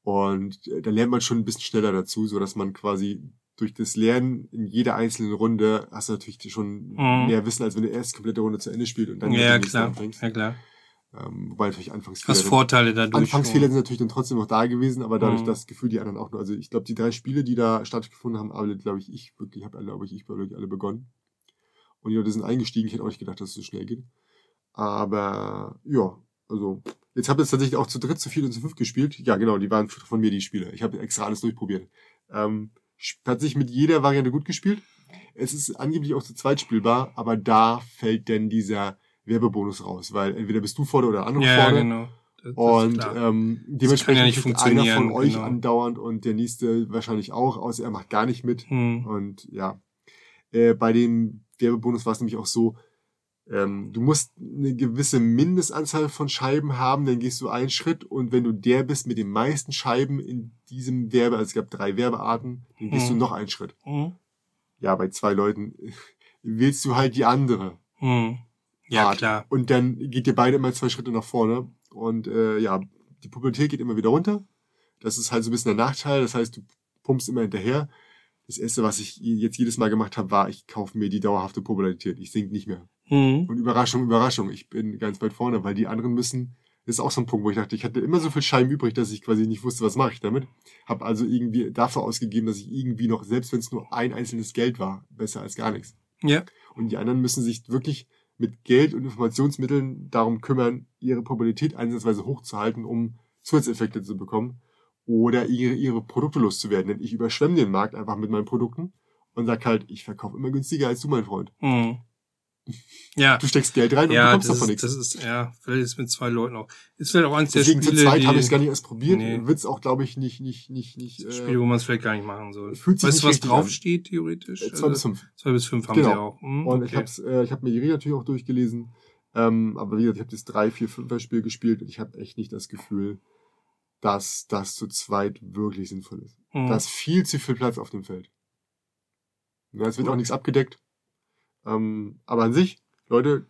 Und äh, da lernt man schon ein bisschen schneller dazu, so dass man quasi durch das Lernen in jeder einzelnen Runde hast du natürlich schon Mhm. mehr Wissen, als wenn du erst komplette Runde zu Ende spielst und dann Ja, klar. anfängst. Ja, klar. Ähm, wobei natürlich Anfangsfehler. Vorteile dadurch. Anfangsfehler sind natürlich dann trotzdem noch da gewesen, aber dadurch Mhm. das Gefühl, die anderen auch nur. Also ich glaube, die drei Spiele, die da stattgefunden haben, alle, glaube ich, ich wirklich, habe glaube ich, ich wirklich alle begonnen. Und die Leute sind eingestiegen. Ich hätte auch nicht gedacht, dass es so schnell geht. Aber ja, also jetzt habe ich tatsächlich auch zu dritt, zu viert und zu fünf gespielt. Ja, genau, die waren von mir die Spiele. Ich habe extra alles durchprobiert. Ähm, hat sich mit jeder Variante gut gespielt. Es ist angeblich auch zu zweit spielbar, aber da fällt denn dieser Werbebonus raus, weil entweder bist du vorne oder andere Ja, ja, vorne. genau. Das, Und ähm, dementsprechend ja nicht kriegt einer von funktionieren, euch genau. andauernd und der nächste wahrscheinlich auch, außer er macht gar nicht mit. hm. Und ja, äh, bei dem Werbebonus war es nämlich auch so, ähm, du musst eine gewisse Mindestanzahl von Scheiben haben, dann gehst du einen Schritt und wenn du der bist mit den meisten Scheiben in diesem Werbe, also es gab drei Werbearten, dann gehst Mhm. du noch einen Schritt. Hm. Ja, bei zwei Leuten wählst du halt die andere. Hm. Ja, Art. klar. Und dann geht ihr beide immer zwei Schritte nach vorne. Und äh, ja, die Pubertät geht immer wieder runter. Das ist halt so ein bisschen der Nachteil. Das heißt, du pumpst immer hinterher. Das erste, was ich jetzt jedes Mal gemacht habe, war, ich kaufe mir die dauerhafte Popularität. Ich sink nicht mehr. Hm. Und Überraschung, Überraschung, ich bin ganz weit vorne, weil die anderen müssen. Das ist auch so ein Punkt, wo ich dachte, ich hatte immer so viel Scheiben übrig, dass ich quasi nicht wusste, was mache ich damit. Hab also irgendwie dafür ausgegeben, dass ich irgendwie noch, selbst wenn es nur ein einzelnes Geld war, besser als gar nichts. Ja. Und die anderen müssen sich wirklich mit Geld und Informationsmitteln darum kümmern, ihre Popularität einsatzweise hochzuhalten, um Zusatzeffekte zu bekommen oder ihre, ihre Produkte loszuwerden. Denn ich überschwemme den Markt einfach mit meinen Produkten und sag halt, ich verkaufe immer günstiger als du, mein Freund. Hm. Ja. Du steckst Geld rein und Ja, bekommst davon ist, nichts. das ist, ja, vielleicht ist mit zwei Leuten auch. Ist vielleicht auch eins der Deswegen Spiele, zu zweit habe ich es gar nicht erst probiert. Nee. Wird's auch, glaube ich, nicht, nicht, nicht, nicht. Äh, Spiele, wo man es vielleicht gar nicht machen soll. Fühlt sich weißt du, was draufsteht, theoretisch? äh, zwei bis fünf. Zwei bis fünf haben Genau. sie auch. Hm, Und okay. ich hab's, äh, ich habe mir die Regeln natürlich auch durchgelesen. Ähm, aber wie gesagt, ich habe das 3, 4, 5 Spiel gespielt und ich habe echt nicht das Gefühl, dass das zu zweit wirklich sinnvoll ist. Hm. Da ist viel zu viel Platz auf dem Feld. Ja, es wird auch nichts abgedeckt. Ähm, aber an sich, Leute,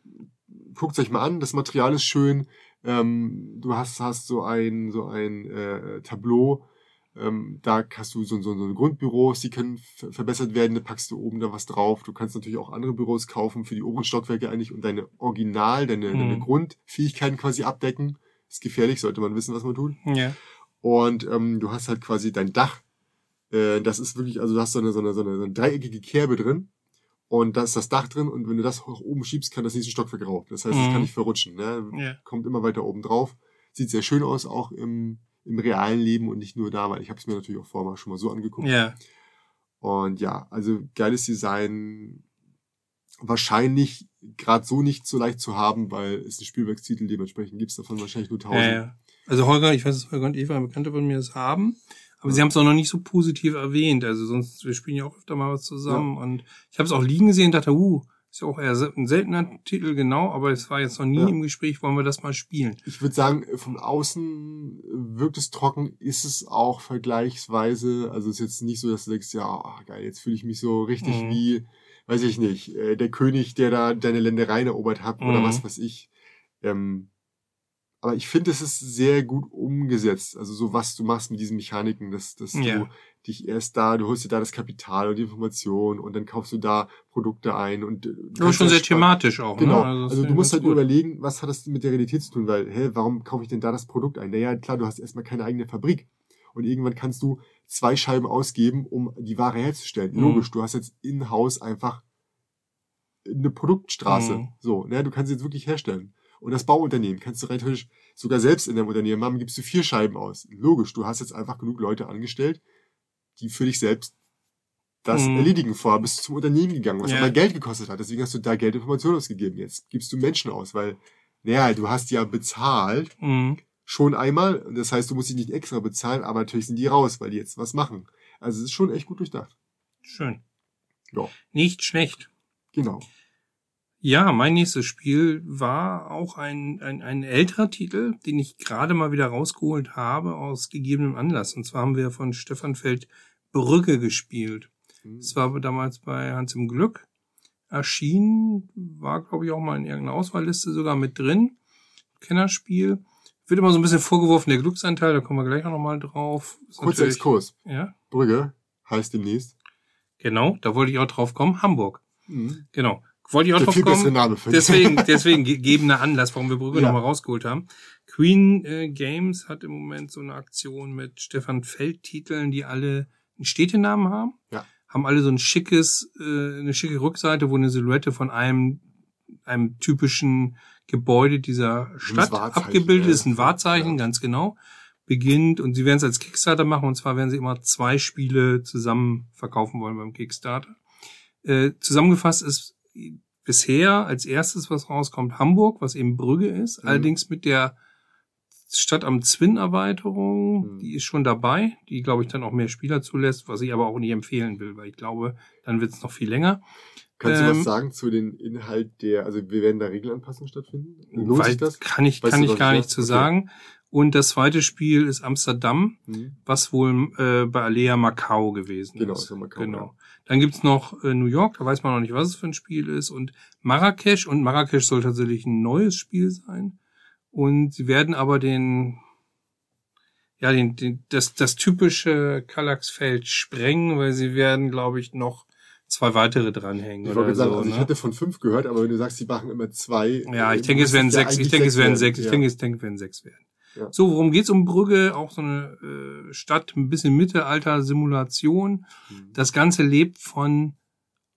guckt euch mal an, das Material ist schön. Ähm, du hast, hast so ein, so ein äh, Tableau. Ähm, da hast du so, so, so Grundbüros, die können ver verbessert werden, da packst du oben da was drauf. Du kannst natürlich auch andere Büros kaufen für die oberen Stockwerke eigentlich und deine Original, deine, Mhm. deine Grundfähigkeiten quasi abdecken. Ist gefährlich, sollte man wissen, was man tut. ja. Und ähm, du hast halt quasi dein Dach. Äh, das ist wirklich, also du hast so eine, so eine, so eine, so eine dreieckige Kerbe drin. Und da ist das Dach drin. Und wenn du das hoch oben schiebst, kann das nächste Stockwerk rauf. Das heißt, es Mhm. kann nicht verrutschen. Ne? Ja. Kommt immer weiter oben drauf. Sieht sehr schön aus, auch im, im realen Leben und nicht nur da, weil ich habe es mir natürlich auch vorher mal schon mal so angeguckt. Ja. Und ja, also geiles Design. Wahrscheinlich gerade so nicht so leicht zu haben, weil es ein Spielwerkstitel, dementsprechend gibt's davon wahrscheinlich nur tausend. Ja, ja. Also Holger, ich weiß, dass Holger und Eva, Bekannte von mir, das haben. Aber sie haben es auch noch nicht so positiv erwähnt. Also sonst, wir spielen ja auch öfter mal was zusammen. Und ich habe es auch liegen gesehen, dachte, uh, ist ja auch eher ein seltener Titel, genau, aber es war jetzt noch nie Ja. im Gespräch, wollen wir das mal spielen. Ich würde sagen, von außen wirkt es trocken, ist es auch vergleichsweise, also es ist jetzt nicht so, dass du denkst, ja, ah, geil, jetzt fühle ich mich so richtig Mhm. wie, weiß ich nicht, äh, der König, der da deine Ländereien erobert hat oder Mhm. was weiß ich. Ähm, aber ich finde, es ist sehr gut umgesetzt. Also so was du machst mit diesen Mechaniken, dass, dass Ja. du dich erst da, du holst dir da das Kapital und die Information und dann kaufst du da Produkte ein und äh, du kannst schon sehr thematisch auch. Genau. Ne? Also, ist du musst halt gut. überlegen, was hat das mit der Realität zu tun, weil, hä, warum kaufe ich denn da das Produkt ein? Naja, klar, du hast erstmal keine eigene Fabrik. Und irgendwann kannst du zwei Scheiben ausgeben, um die Ware herzustellen. Mhm. Logisch, du hast jetzt in-house einfach eine Produktstraße. Mhm. So, ne, du kannst sie jetzt wirklich herstellen. Und das Bauunternehmen kannst du rein theoretisch sogar selbst in deinem Unternehmen haben, gibst du vier Scheiben aus. Logisch, du hast jetzt einfach genug Leute angestellt, die für dich selbst das Mhm. erledigen. Vorher bist du zum Unternehmen gegangen, was Ja. aber Geld gekostet hat. Deswegen hast du da Geld Informationen ausgegeben. Jetzt gibst du Menschen aus, weil, naja, du hast ja bezahlt Mhm. schon einmal. Das heißt, du musst dich nicht extra bezahlen, aber natürlich sind die raus, weil die jetzt was machen. Also es ist schon echt gut durchdacht. Schön. Ja. Nicht schlecht. Genau. Ja, mein nächstes Spiel war auch ein, ein, ein älterer Titel, den ich gerade mal wieder rausgeholt habe aus gegebenem Anlass. Und zwar haben wir von Stefan Feld Brücke gespielt. Das war damals bei Hans im Glück erschienen, war glaube ich auch mal in irgendeiner Auswahlliste sogar mit drin. Kennerspiel. Wird immer so ein bisschen vorgeworfen, der Glücksanteil, da kommen wir gleich auch nochmal drauf. Ist Kurzer natürlich- Exkurs. Ja, Brügge heißt demnächst. genau, da wollte ich auch drauf kommen. Hamburg. Mhm. Genau. Wollte ich auch drauf bessere kommen. Name ich. Deswegen, deswegen gegebener Anlass, warum wir Brügge Ja. nochmal rausgeholt haben. Queen äh, Games hat im Moment so eine Aktion mit Stefan Feld-Titeln, die alle einen Städtenamen haben. Ja. Haben alle so ein schickes, äh, eine schicke Rückseite, wo eine Silhouette von einem, einem typischen Gebäude dieser Stadt abgebildet ja. ist. Ein Wahrzeichen, Ja. ganz genau. Beginnt und sie werden es als Kickstarter machen und zwar werden sie immer zwei Spiele zusammen verkaufen wollen beim Kickstarter. Äh, zusammengefasst ist bisher als erstes, was rauskommt, Hamburg, was eben Brügge ist. Mhm. Allerdings mit der Stadt am Zwin-Erweiterung, Mhm. die ist schon dabei, die, glaube ich, dann auch mehr Spieler zulässt, was ich aber auch nicht empfehlen will, weil ich glaube, dann wird es noch viel länger. Kannst du Ähm, was sagen zu den Inhalt der, also wir werden da Regelanpassungen stattfinden? Lohnt Weil sich das? kann ich, Weißt kann du, ich gar ich nicht zu Okay. sagen. Und das zweite Spiel ist Amsterdam, Hm. was wohl äh, bei Alea Macau gewesen Genau, ist. ist ja Macau, genau. Dann gibt's noch äh, New York, da weiß man noch nicht, was es für ein Spiel ist. Und Marrakesch. Und Marrakesch soll tatsächlich ein neues Spiel sein. Und sie werden aber den, ja, den, den, das, das typische Kallax-Feld sprengen, weil sie werden, glaube ich, noch zwei weitere dranhängen Ich oder sagen, so. also ich ne? hatte von fünf gehört, aber wenn du sagst, die machen immer zwei. Ja, äh, ich denke, es werden sechs. Ich denke, es werden sechs. Ich denke, es denke, es werden sechs werden. Ja. So, worum geht's um Brügge? Auch so eine äh, Stadt, ein bisschen Mittelalter-Simulation. Hm. Das Ganze lebt von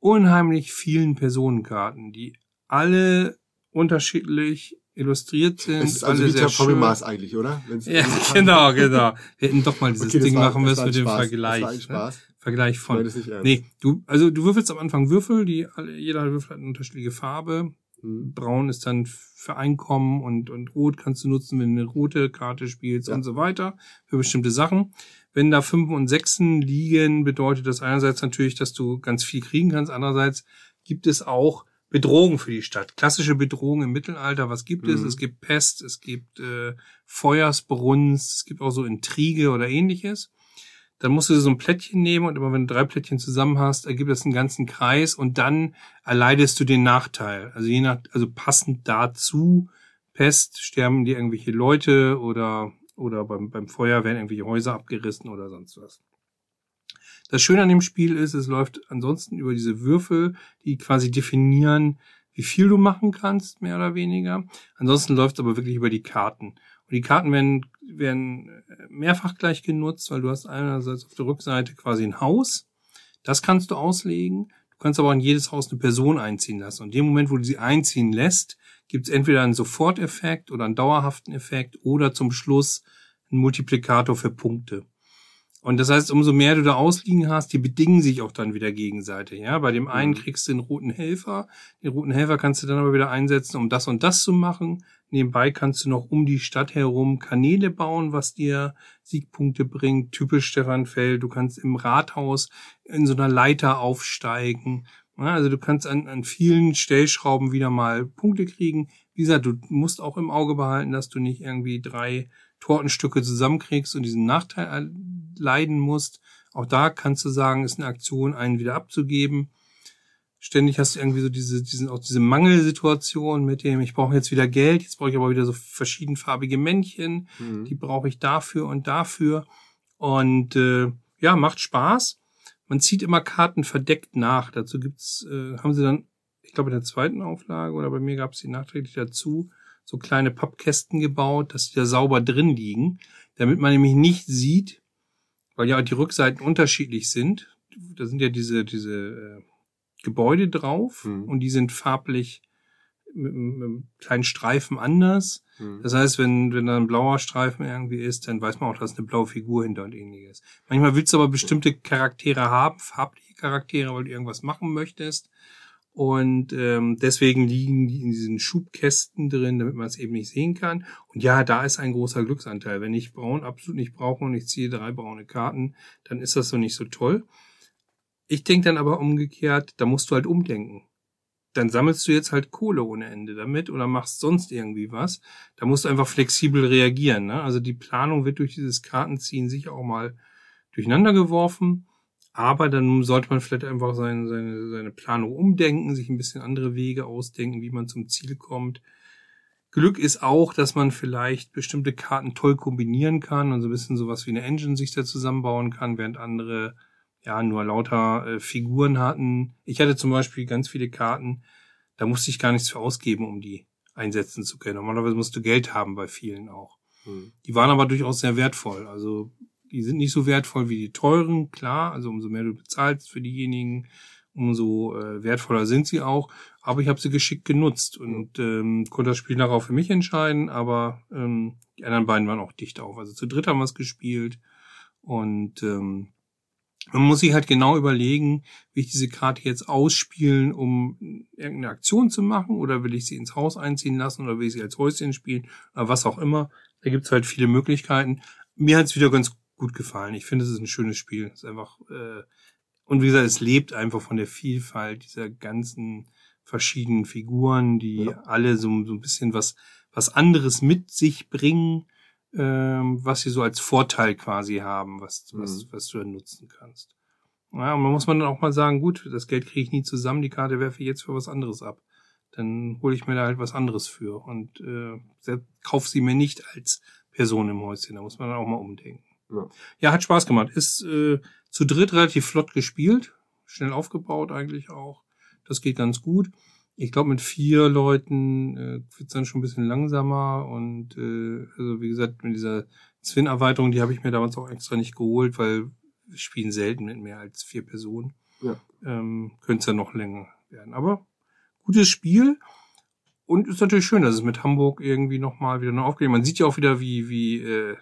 unheimlich vielen Personenkarten, die alle unterschiedlich illustriert sind. Es ist also alle wie sehr schön. Eigentlich, oder? Wenn's Ja, genau, genau. Wir hätten doch mal dieses Okay, Ding war- machen müssen mit dem Spaß. Vergleich. Das war ein ne? Spaß. Vergleich Ich von. meine das nicht ernst. Nee, du, also du würfelst am Anfang Würfel, die alle, jeder Würfel hat eine unterschiedliche Farbe. Braun ist dann für Einkommen und, und Rot kannst du nutzen, wenn du eine rote Karte spielst Ja. und so weiter, für bestimmte Sachen. Wenn da Fünfen und Sechsen liegen, bedeutet das einerseits natürlich, dass du ganz viel kriegen kannst, andererseits gibt es auch Bedrohungen für die Stadt. Klassische Bedrohungen im Mittelalter, was gibt es? Mhm. Es gibt Pest, es gibt äh, Feuersbrunst, es gibt auch so Intrige oder ähnliches. Dann musst du so ein Plättchen nehmen und immer wenn du drei Plättchen zusammen hast, ergibt das einen ganzen Kreis und dann erleidest du den Nachteil. Also je nach, also passend dazu, Pest, sterben dir irgendwelche Leute oder, oder beim, beim Feuer werden irgendwelche Häuser abgerissen oder sonst was. Das Schöne an dem Spiel ist, es läuft ansonsten über diese Würfel, die quasi definieren, wie viel du machen kannst, mehr oder weniger. Ansonsten läuft es aber wirklich über die Karten. Und die Karten werden, werden mehrfach gleich genutzt, weil du hast einerseits auf der Rückseite quasi ein Haus. Das kannst du auslegen. Du kannst aber in jedes Haus eine Person einziehen lassen. Und in dem Moment, wo du sie einziehen lässt, gibt es entweder einen Soforteffekt oder einen dauerhaften Effekt oder zum Schluss einen Multiplikator für Punkte. Und das heißt, umso mehr du da ausliegen hast, die bedingen sich auch dann wieder gegenseitig. Ja, bei dem einen Mhm. kriegst du den roten Helfer. Den roten Helfer kannst du dann aber wieder einsetzen, um das und das zu machen. Nebenbei kannst du noch um die Stadt herum Kanäle bauen, was dir Siegpunkte bringt. Typisch Stefan Feld. Du kannst im Rathaus in so einer Leiter aufsteigen. Ja, also du kannst an, an vielen Stellschrauben wieder mal Punkte kriegen. Wie gesagt, du musst auch im Auge behalten, dass du nicht irgendwie drei Tortenstücke zusammenkriegst und diesen Nachteil leiden musst. Auch da kannst du sagen, ist eine Aktion, einen wieder abzugeben. Ständig hast du irgendwie so diese, diesen, auch diese Mangelsituation mit dem, ich brauche jetzt wieder Geld, jetzt brauche ich aber wieder so verschiedenfarbige Männchen, Hm. die brauche ich dafür und dafür. Und äh, ja, macht Spaß. Man zieht immer Karten verdeckt nach. Dazu gibt's, äh, haben sie dann, ich glaube in der zweiten Auflage oder bei mir gab es die nachträglich dazu, so kleine Pappkästen gebaut, dass die da sauber drin liegen, damit man nämlich nicht sieht, weil ja die Rückseiten unterschiedlich sind. Da sind ja diese, diese äh, Gebäude drauf Mhm. und die sind farblich mit, mit einem kleinen Streifen anders. Hm. Das heißt, wenn, wenn da ein blauer Streifen irgendwie ist, dann weiß man auch, dass eine blaue Figur hinter und ähnliches. Manchmal willst du aber bestimmte Charaktere haben, farbliche Charaktere, weil du irgendwas machen möchtest. Und ähm, deswegen liegen die in diesen Schubkästen drin, damit man es eben nicht sehen kann. Und ja, da ist ein großer Glücksanteil. Wenn ich braun absolut nicht brauche und ich ziehe drei braune Karten, dann ist das so nicht so toll. Ich denke dann aber umgekehrt, da musst du halt umdenken. Dann sammelst du jetzt halt Kohle ohne Ende damit oder machst sonst irgendwie was. Da musst du einfach flexibel reagieren. Ne? Also die Planung wird durch dieses Kartenziehen sicher auch mal durcheinander geworfen. Aber dann sollte man vielleicht einfach seine, seine, seine Planung umdenken, sich ein bisschen andere Wege ausdenken, wie man zum Ziel kommt. Glück ist auch, dass man vielleicht bestimmte Karten toll kombinieren kann und so ein bisschen sowas wie eine Engine sich da zusammenbauen kann, während andere ja nur lauter äh, Figuren hatten. Ich hatte zum Beispiel ganz viele Karten, da musste ich gar nichts für ausgeben, um die einsetzen zu können. Normalerweise musst du Geld haben bei vielen auch. Mhm. Die waren aber durchaus sehr wertvoll. Also die sind nicht so wertvoll wie die teuren, klar. Also umso mehr du bezahlst für diejenigen, umso äh, wertvoller sind sie auch. Aber ich habe sie geschickt genutzt und ähm, konnte das Spiel darauf für mich entscheiden. Aber ähm, die anderen beiden waren auch dicht auf. Also zu dritt haben wir es gespielt und ähm, man muss sich halt genau überlegen, will ich diese Karte jetzt ausspielen, um irgendeine Aktion zu machen, oder will ich sie ins Haus einziehen lassen, oder will ich sie als Häuschen spielen, oder was auch immer. Da gibt's halt viele Möglichkeiten. Mir hat's wieder ganz gut gefallen. Ich finde, es ist ein schönes Spiel. Es ist einfach, äh, und wie gesagt, es lebt einfach von der Vielfalt dieser ganzen verschiedenen Figuren, die ja. alle so, so ein bisschen was, was anderes mit sich bringen, ähm, was sie so als Vorteil quasi haben, was, was, mhm. was du dann nutzen kannst. Ja, und man muss man dann auch mal sagen, gut, das Geld kriege ich nie zusammen, die Karte werfe ich jetzt für was anderes ab. Dann hole ich mir da halt was anderes für und äh, kauf sie mir nicht als Person im Häuschen. Da muss man dann auch mal umdenken. Ja, ja hat Spaß gemacht. Ist äh, zu dritt relativ flott gespielt, schnell aufgebaut eigentlich auch. Das geht ganz gut. Ich glaube, mit vier Leuten äh, wird dann schon ein bisschen langsamer und äh, also wie gesagt, mit dieser Zwin-Erweiterung, die habe ich mir damals auch extra nicht geholt, weil wir spielen selten mit mehr als vier Personen. Ja. Ähm, Könnte es ja noch länger werden. Aber gutes Spiel. Und ist natürlich schön, dass es mit Hamburg irgendwie nochmal wieder neu aufgeht. Man sieht ja auch wieder, wie, wie äh,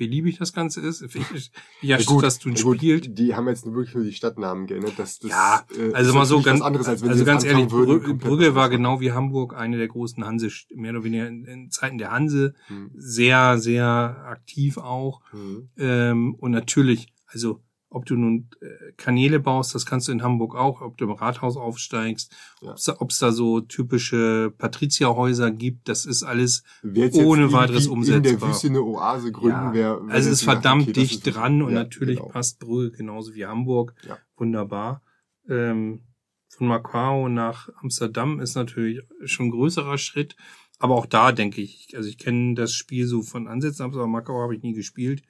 beliebig das Ganze ist. Ich, ja, ja gut, dass du ja, gut, Die haben jetzt wirklich nur die Stadtnamen geändert. Das, das, ja, äh, also mal so ganz, anderes, als also ganz ehrlich, würden, Brügge war genau wie Hamburg eine der großen Hanse, mehr oder weniger in, in Zeiten der Hanse, hm. sehr, sehr aktiv auch. Hm. Ähm, und natürlich, also ob du nun äh, Kanäle baust, das kannst du in Hamburg auch, ob du im Rathaus aufsteigst, ja. ob es da so typische Patrizierhäuser gibt, das ist alles ohne weiteres umsetzbar. In der Wüste eine Oase gründen ja. wäre. Also es ist verdammt okay, dicht ist dran und ja, natürlich genau. passt Brügge genauso wie Hamburg. Ja. Wunderbar. Ähm, von Macau nach Amsterdam ist natürlich schon ein größerer Schritt. Aber auch da denke ich, also ich kenne das Spiel so von Ansätzen, aber Macau habe ich nie gespielt.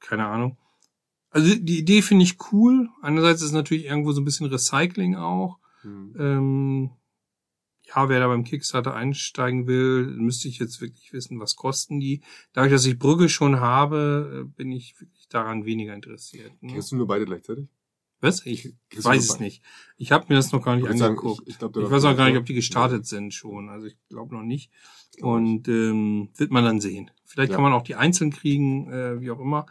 Keine Ahnung also die Idee finde ich cool. Einerseits ist es natürlich irgendwo so ein bisschen Recycling auch. Mhm. Ähm, ja, wer da beim Kickstarter einsteigen will, müsste ich jetzt wirklich wissen, was kosten die. Dadurch, dass ich Brügge schon habe, äh, bin ich wirklich daran weniger interessiert. Ne? Kennst du nur beide gleichzeitig? Was? Ich Kriegst weiß es nicht. Ich habe mir das noch gar nicht angeguckt. Sagen, ich, ich, glaub, ich weiß auch gar nicht, ob die gestartet ja. sind schon. Also ich glaube noch nicht. Und ähm, wird man dann sehen. Vielleicht ja. kann man auch die einzeln kriegen, äh, wie auch immer.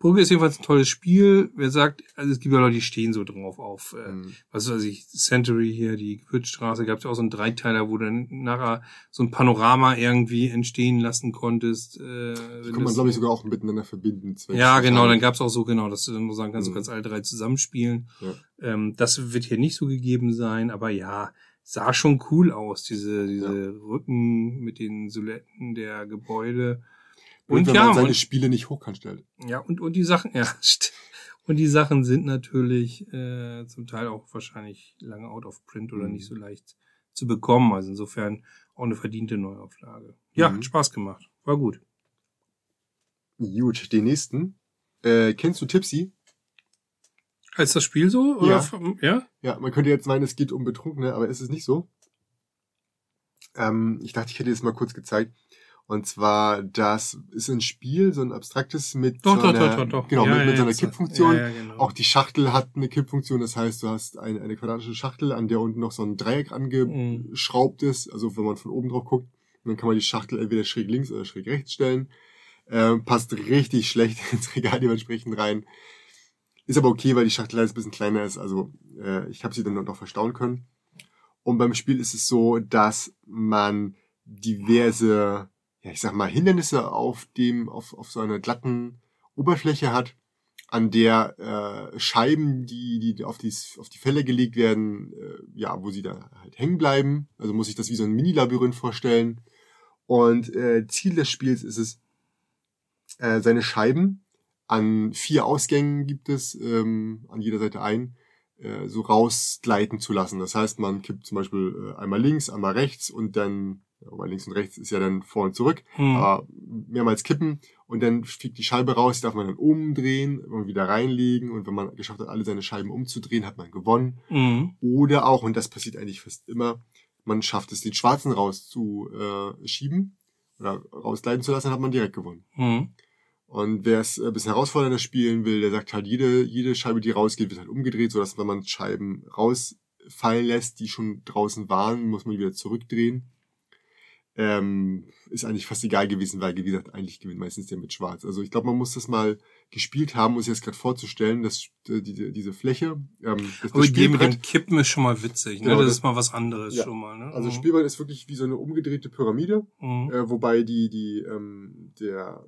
Brügge ist jedenfalls ein tolles Spiel. Wer sagt, also es gibt ja Leute, die stehen so drauf auf, äh, mhm. was weiß ich, Century hier, die Gewürzstraße, gab es ja auch so einen Dreiteiler, wo du dann nachher so ein Panorama irgendwie entstehen lassen konntest. Äh, das kann man, glaube ich, sogar auch miteinander verbinden. Ja, genau, dann gab es auch so, genau, dass du dann nur sagen kannst, mhm. du kannst alle drei zusammenspielen. Ja. Ähm, das wird hier nicht so gegeben sein, aber ja, sah schon cool aus, diese, diese ja. Rücken mit den Soletten der Gebäude. Und, wenn ja, man seine und, Spiele nicht hochkant stellt. Ja, und, und die Sachen, ja, und die Sachen sind natürlich äh, zum Teil auch wahrscheinlich lange out of print oder mhm. nicht so leicht zu bekommen. Also insofern auch eine verdiente Neuauflage. Ja, mhm. hat Spaß gemacht. War gut. Gut, den nächsten. Äh, kennst du Tipsy? Heißt das Spiel so? Oder? Ja. ja. Ja, man könnte jetzt meinen, es geht um Betrunkene, aber ist es nicht so. Ähm, ich dachte, ich hätte es mal kurz gezeigt. Und zwar, das ist ein Spiel, so ein abstraktes mit doch, so einer, doch, doch, doch, genau, ja, mit, mit ja, so einer Kippfunktion. Ja, genau. Auch die Schachtel hat eine Kippfunktion, das heißt, du hast eine, eine quadratische Schachtel, an der unten noch so ein Dreieck angeschraubt ist. Also wenn man von oben drauf guckt, dann kann man die Schachtel entweder schräg links oder schräg rechts stellen. Äh, passt richtig schlecht ins Regal dementsprechend rein. Ist aber okay, weil die Schachtel halt ein bisschen kleiner ist. Also äh, ich habe sie dann noch verstauen können. Und beim Spiel ist es so, dass man diverse ja, ich sag mal, Hindernisse auf dem, auf, auf so einer glatten Oberfläche hat, an der äh, Scheiben, die, die auf, die auf die Fälle gelegt werden, äh, ja, wo sie da halt hängen bleiben. Also muss ich das wie so ein Mini-Labyrinth vorstellen. Und äh, Ziel des Spiels ist es, äh, seine Scheiben an vier Ausgängen gibt es, ähm, an jeder Seite ein, äh, so rausgleiten zu lassen. Das heißt, man kippt zum Beispiel äh, einmal links, einmal rechts und dann weil links und rechts ist ja dann vor und zurück. Hm. Aber mehrmals kippen und dann fliegt die Scheibe raus, die darf man dann umdrehen und wieder reinlegen. Und wenn man geschafft hat, alle seine Scheiben umzudrehen, hat man gewonnen. Mhm. Oder auch, und das passiert eigentlich fast immer, man schafft es, den Schwarzen rauszuschieben schieben oder rausgleiten zu lassen, hat man direkt gewonnen. Mhm. Und wer es ein bisschen herausfordernder spielen will, der sagt halt, jede, jede Scheibe, die rausgeht, wird halt umgedreht, sodass wenn man Scheiben rausfallen lässt, die schon draußen waren, muss man die wieder zurückdrehen. Ähm, ist eigentlich fast egal gewesen, weil, wie gesagt, eigentlich gewinnt meistens der mit Schwarz. Also ich glaube, man muss das mal gespielt haben, um sich jetzt gerade vorzustellen, dass äh, die, diese Fläche, ähm, das, Aber das Spielbrett, dem Kippen ist schon mal witzig, ne? Genau, das, das- ist mal was anderes Ja. schon mal, ne? also Mhm. Spielbrett ist wirklich wie so eine umgedrehte Pyramide. Mhm. äh, wobei die, die, ähm, der,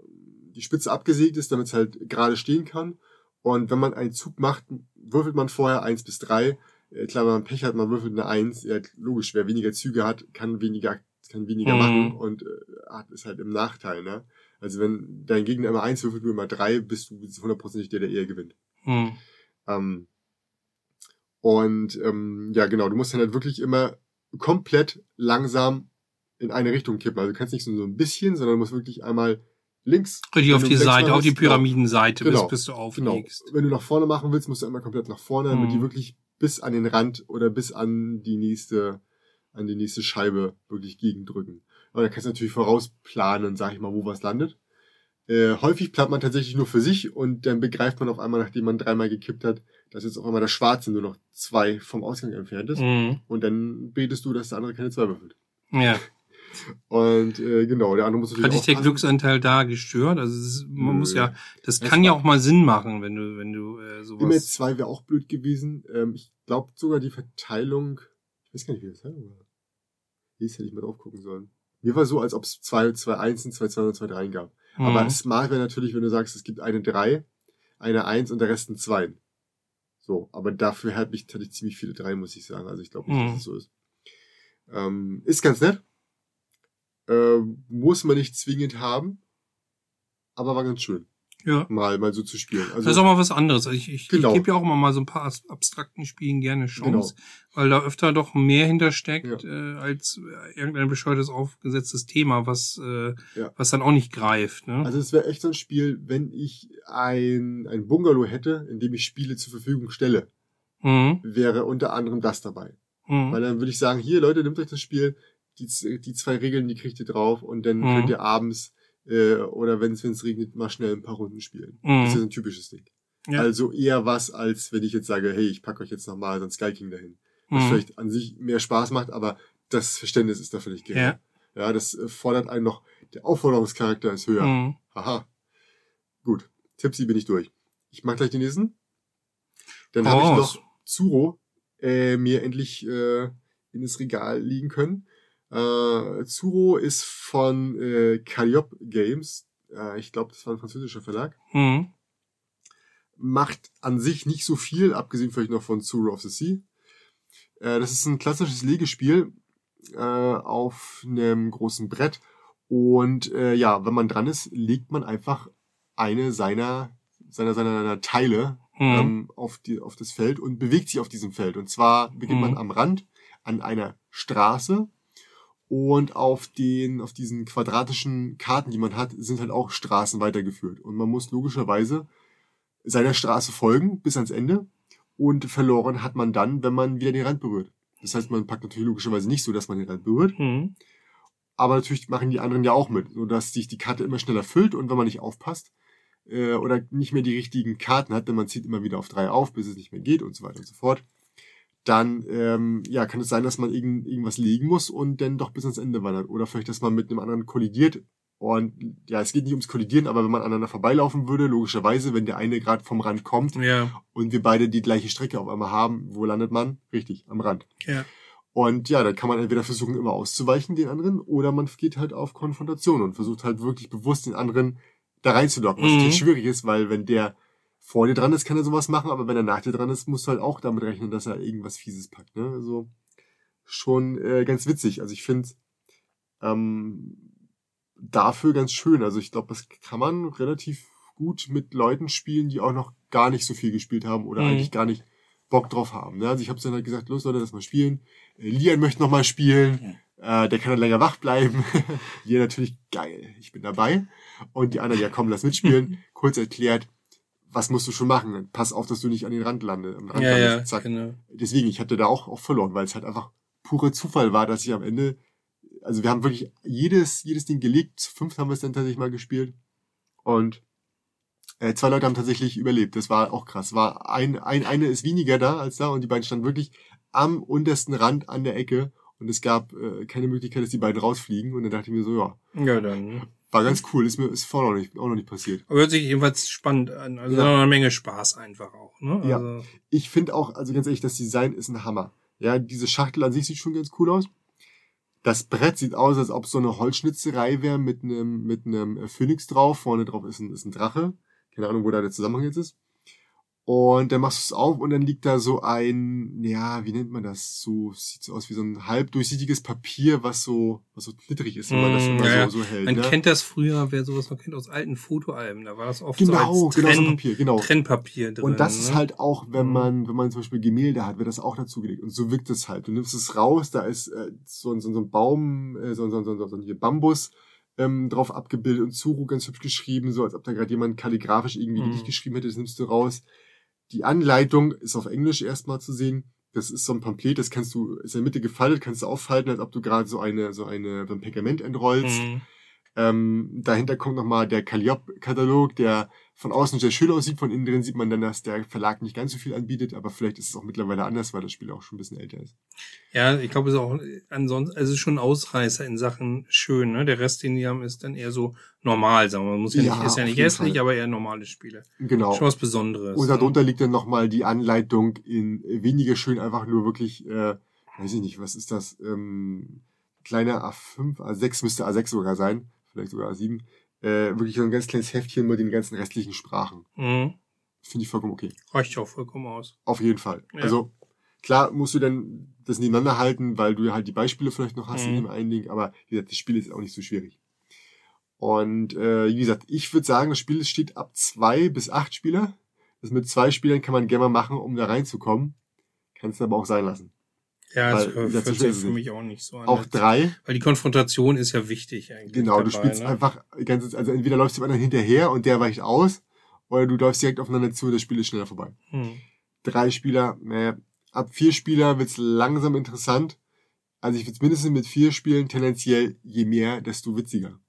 die Spitze abgesägt ist, damit es halt gerade stehen kann. Und wenn man einen Zug macht, würfelt man vorher eins bis drei. Äh, klar, wenn man Pech hat, man würfelt eine eins. Ja, logisch, wer weniger Züge hat, kann weniger, kann weniger Mhm. machen und äh, hat ist halt im Nachteil, ne? Also wenn dein Gegner immer eins würfelt, du immer drei, bist du hundertprozentig der, der eher gewinnt. Mhm. Ähm, und ähm, ja, genau, du musst dann halt wirklich immer komplett langsam in eine Richtung kippen. Also du kannst nicht so so ein bisschen, sondern du musst wirklich einmal links. Richtig auf die Seite, auf die genau. Pyramidenseite, Genau. bis, bis du Genau. auflegst. Wenn du nach vorne machen willst, musst du einmal komplett nach vorne, damit Mhm. die wirklich bis an den Rand oder bis an die nächste, an die nächste Scheibe wirklich gegendrücken. Aber da kannst du natürlich vorausplanen, sag ich mal, wo was landet. Äh, häufig plant man tatsächlich nur für sich und dann begreift man auf einmal, nachdem man dreimal gekippt hat, dass jetzt auf einmal der Schwarze nur noch zwei vom Ausgang entfernt ist. Mhm. Und dann betest du, dass der andere keine zwei würfelt. Ja. Und äh, genau, der andere muss natürlich Hat dich der aufpassen. Glücksanteil da gestört? Also ist, man Nö. muss ja, das kann ja war- auch mal Sinn machen, wenn du, wenn du äh, Immer sowas. zwei wäre auch blöd gewesen. Ähm, ich glaube sogar die Verteilung, ich weiß gar nicht, wie das war. Hier hätte ich mal drauf gucken sollen. Mir war so, als ob es zwei, zwei Einsen, zwei Zwei und zwei Dreien gab. Mhm. Aber smart wäre natürlich, wenn du sagst, es gibt eine Drei, eine Eins und der Rest ein Zwei. So, aber dafür hatte ich, hatte ich ziemlich viele Drei, muss ich sagen. Also ich glaube nicht, Mhm. dass es so ist. Ähm, ist ganz nett. Ähm, muss man nicht zwingend haben. Aber war ganz schön, ja. mal, mal so zu spielen. Also, das ist auch mal was anderes. Ich, ich, Genau. ich gebe ja auch immer mal so ein paar abstrakten Spielen gerne Chance, Genau. weil da öfter doch mehr hintersteckt äh, als äh, irgendein bescheuertes aufgesetztes Thema, was, äh, Ja. was dann auch nicht greift. Ne? Also es wäre echt so ein Spiel, wenn ich ein, ein Bungalow hätte, in dem ich Spiele zur Verfügung stelle, mhm. wäre unter anderem das dabei. Mhm. Weil dann würde ich sagen, hier Leute, nehmt euch das Spiel, die, die zwei Regeln, die kriegt ihr drauf und dann Mhm. könnt ihr abends äh, oder wenn es regnet, mal schnell ein paar Runden spielen. Mhm. Das ist ein typisches Ding. Ja. Also eher was, als wenn ich jetzt sage, hey, ich packe euch jetzt nochmal so ein Sky King dahin. Was Mhm. vielleicht an sich mehr Spaß macht, aber das Verständnis ist dafür nicht gering. Ja. ja, das äh, fordert einen noch, der Aufforderungscharakter ist höher. Mhm. Haha. Gut. Tipsy bin ich durch. Ich mach gleich den nächsten. Dann habe ich noch Zuro äh, mir endlich äh, in das Regal liegen können. Äh, Zuro ist von äh, Calliope Games. Äh, ich glaube, das war ein französischer Verlag. Mhm. Macht an sich nicht so viel, abgesehen vielleicht noch von Zuro of the Sea. Äh, das ist ein klassisches Legespiel äh, auf einem großen Brett. Und äh, ja, wenn man dran ist, legt man einfach eine seiner seiner seiner, seiner Teile Mhm. ähm, auf die auf das Feld und bewegt sich auf diesem Feld. Und zwar beginnt Mhm. man am Rand an einer Straße und auf den auf diesen quadratischen Karten, die man hat, sind halt auch Straßen weitergeführt. Und man muss logischerweise seiner Straße folgen bis ans Ende. Und verloren hat man dann, wenn man wieder den Rand berührt. Das heißt, man packt natürlich logischerweise nicht so, dass man den Rand berührt. Mhm. Aber natürlich machen die anderen ja auch mit, sodass sich die Karte immer schneller füllt und wenn man nicht aufpasst äh, oder nicht mehr die richtigen Karten hat, denn man zieht immer wieder auf drei auf, bis es nicht mehr geht und so weiter und so fort, dann ähm, ja, kann es sein, dass man irgend, irgendwas legen muss und dann doch bis ans Ende wandert. Oder vielleicht, dass man mit einem anderen kollidiert. Und ja, es geht nicht ums Kollidieren, aber wenn man aneinander vorbeilaufen würde, logischerweise, wenn der eine gerade vom Rand kommt Ja. und wir beide die gleiche Strecke auf einmal haben, wo landet man? Richtig, am Rand. Ja. Und ja, dann kann man entweder versuchen, immer auszuweichen, den anderen, oder man geht halt auf Konfrontation und versucht halt wirklich bewusst den anderen da reinzulocken. Was Mhm. natürlich schwierig ist, weil wenn der vor dir dran ist, kann er sowas machen, aber wenn er nach dir dran ist, musst du halt auch damit rechnen, dass er irgendwas Fieses packt. Ne? Also schon äh, ganz witzig. Also ich finde ähm, dafür ganz schön. Also ich glaube, das kann man relativ gut mit Leuten spielen, die auch noch gar nicht so viel gespielt haben oder Mhm. eigentlich gar nicht Bock drauf haben. Ne? Also ich habe dann halt gesagt, los Leute, lass mal spielen. Äh, Lian möchte noch mal spielen. Äh, der kann dann länger wach bleiben. Hier natürlich geil, ich bin dabei. Und die anderen, ja komm, lass mitspielen. Kurz erklärt, was musst du schon machen? Pass auf, dass du nicht an den Rand landest. Rand Ja, ja, landest. Zack. genau. Deswegen, ich hatte da auch, auch verloren, weil es halt einfach purer Zufall war, dass ich am Ende, also wir haben wirklich jedes, jedes Ding gelegt. Fünf haben wir es dann tatsächlich mal gespielt. Und äh, zwei Leute haben tatsächlich überlebt. Das war auch krass. War ein, ein, eine ist weniger da als da und die beiden standen wirklich am untersten Rand an der Ecke und es gab äh, keine Möglichkeit, dass die beiden rausfliegen. Und dann dachte ich mir so, ja, Ja, dann. War ganz cool. Ist mir ist vorher noch nicht, auch noch nicht passiert. Aber hört sich jedenfalls spannend an. Also Ja. noch eine Menge Spaß einfach auch. Ne? Ja. Also, Ich finde auch, also ganz ehrlich, das Design ist ein Hammer. Ja, diese Schachtel an sich sieht schon ganz cool aus. Das Brett sieht aus, als ob es so eine Holzschnitzerei wäre mit einem mit einem äh, Phönix drauf. Vorne drauf ist ein, ist ein Drache. Keine Ahnung, wo da der Zusammenhang jetzt ist. Und dann machst du es auf und dann liegt da so ein, ja, wie nennt man das? So sieht so aus wie so ein halb durchsichtiges Papier, was so was so knittrig ist, wenn man das Mm, immer ja, so, so hält. man ne? kennt das früher, wer sowas noch kennt, aus alten Fotoalben. Da war das oft genau, so als genau so Trenn, Papier, genau. Trennpapier drin. Und das ist ne? halt auch, wenn Mhm. man, wenn man zum Beispiel Gemälde hat, wird das auch dazugelegt. Und so wirkt es halt. Du nimmst es raus, da ist äh, so, ein- so, so ein Baum, äh, so, so, so, so, so ein Bambus ähm, drauf abgebildet und Zuru ganz hübsch geschrieben, so als ob da gerade jemand kalligrafisch irgendwie Mhm. Gedicht geschrieben hätte, das nimmst du raus. Die Anleitung ist auf Englisch erstmal zu sehen. Das ist so ein Pamphlet, das kannst du, ist in der Mitte gefaltet, kannst du auffalten, als ob du gerade so eine, so eine, so ein Pergament entrollst. Mhm. Ähm, dahinter kommt nochmal der Calliope-Katalog, der von außen sehr schön aussieht, von innen drin sieht man dann, dass der Verlag nicht ganz so viel anbietet, aber vielleicht ist es auch mittlerweile anders, weil das Spiel auch schon ein bisschen älter ist. Ja, ich glaube, es ist auch ansonsten, also es ist schon ein Ausreißer in Sachen schön, ne? Der Rest, den die haben, ist dann eher so normal, sagen wir. mal. Muss ja, Ja, nicht, ist ja nicht hässlich, aber eher normale Spiele. Genau. Schon was Besonderes. Und ne? darunter liegt dann nochmal die Anleitung in weniger schön, einfach nur wirklich, äh, weiß ich nicht, was ist das, ähm, kleiner A5, A6 müsste A6 sogar sein, vielleicht sogar A7, äh, wirklich so ein ganz kleines Heftchen mit den ganzen restlichen Sprachen. Mhm. Finde ich vollkommen okay. Reicht ja auch vollkommen aus. Auf jeden Fall. Ja. Also klar musst du dann das nebeneinander halten, weil du ja halt die Beispiele vielleicht noch hast in Mhm. dem einen Ding, aber wie gesagt, das Spiel ist auch nicht so schwierig. Und äh, wie gesagt, ich würde sagen, das Spiel steht ab zwei bis acht Spieler. Das mit zwei Spielern kann man gerne mal machen, um da reinzukommen. Kannst du aber auch sein lassen. Ja, das hört sich für mich auch nicht so an. Auch drei. Weil die Konfrontation ist ja wichtig eigentlich. Genau, du dabei, spielst ne? einfach ganz, also entweder läufst du dem anderen hinterher und der weicht aus, oder du läufst direkt aufeinander zu und das Spiel ist schneller vorbei. Hm. drei Spieler, naja, ab vier Spieler wird's langsam interessant. Also ich würde mindestens mit vier Spielen tendenziell je mehr, desto witziger.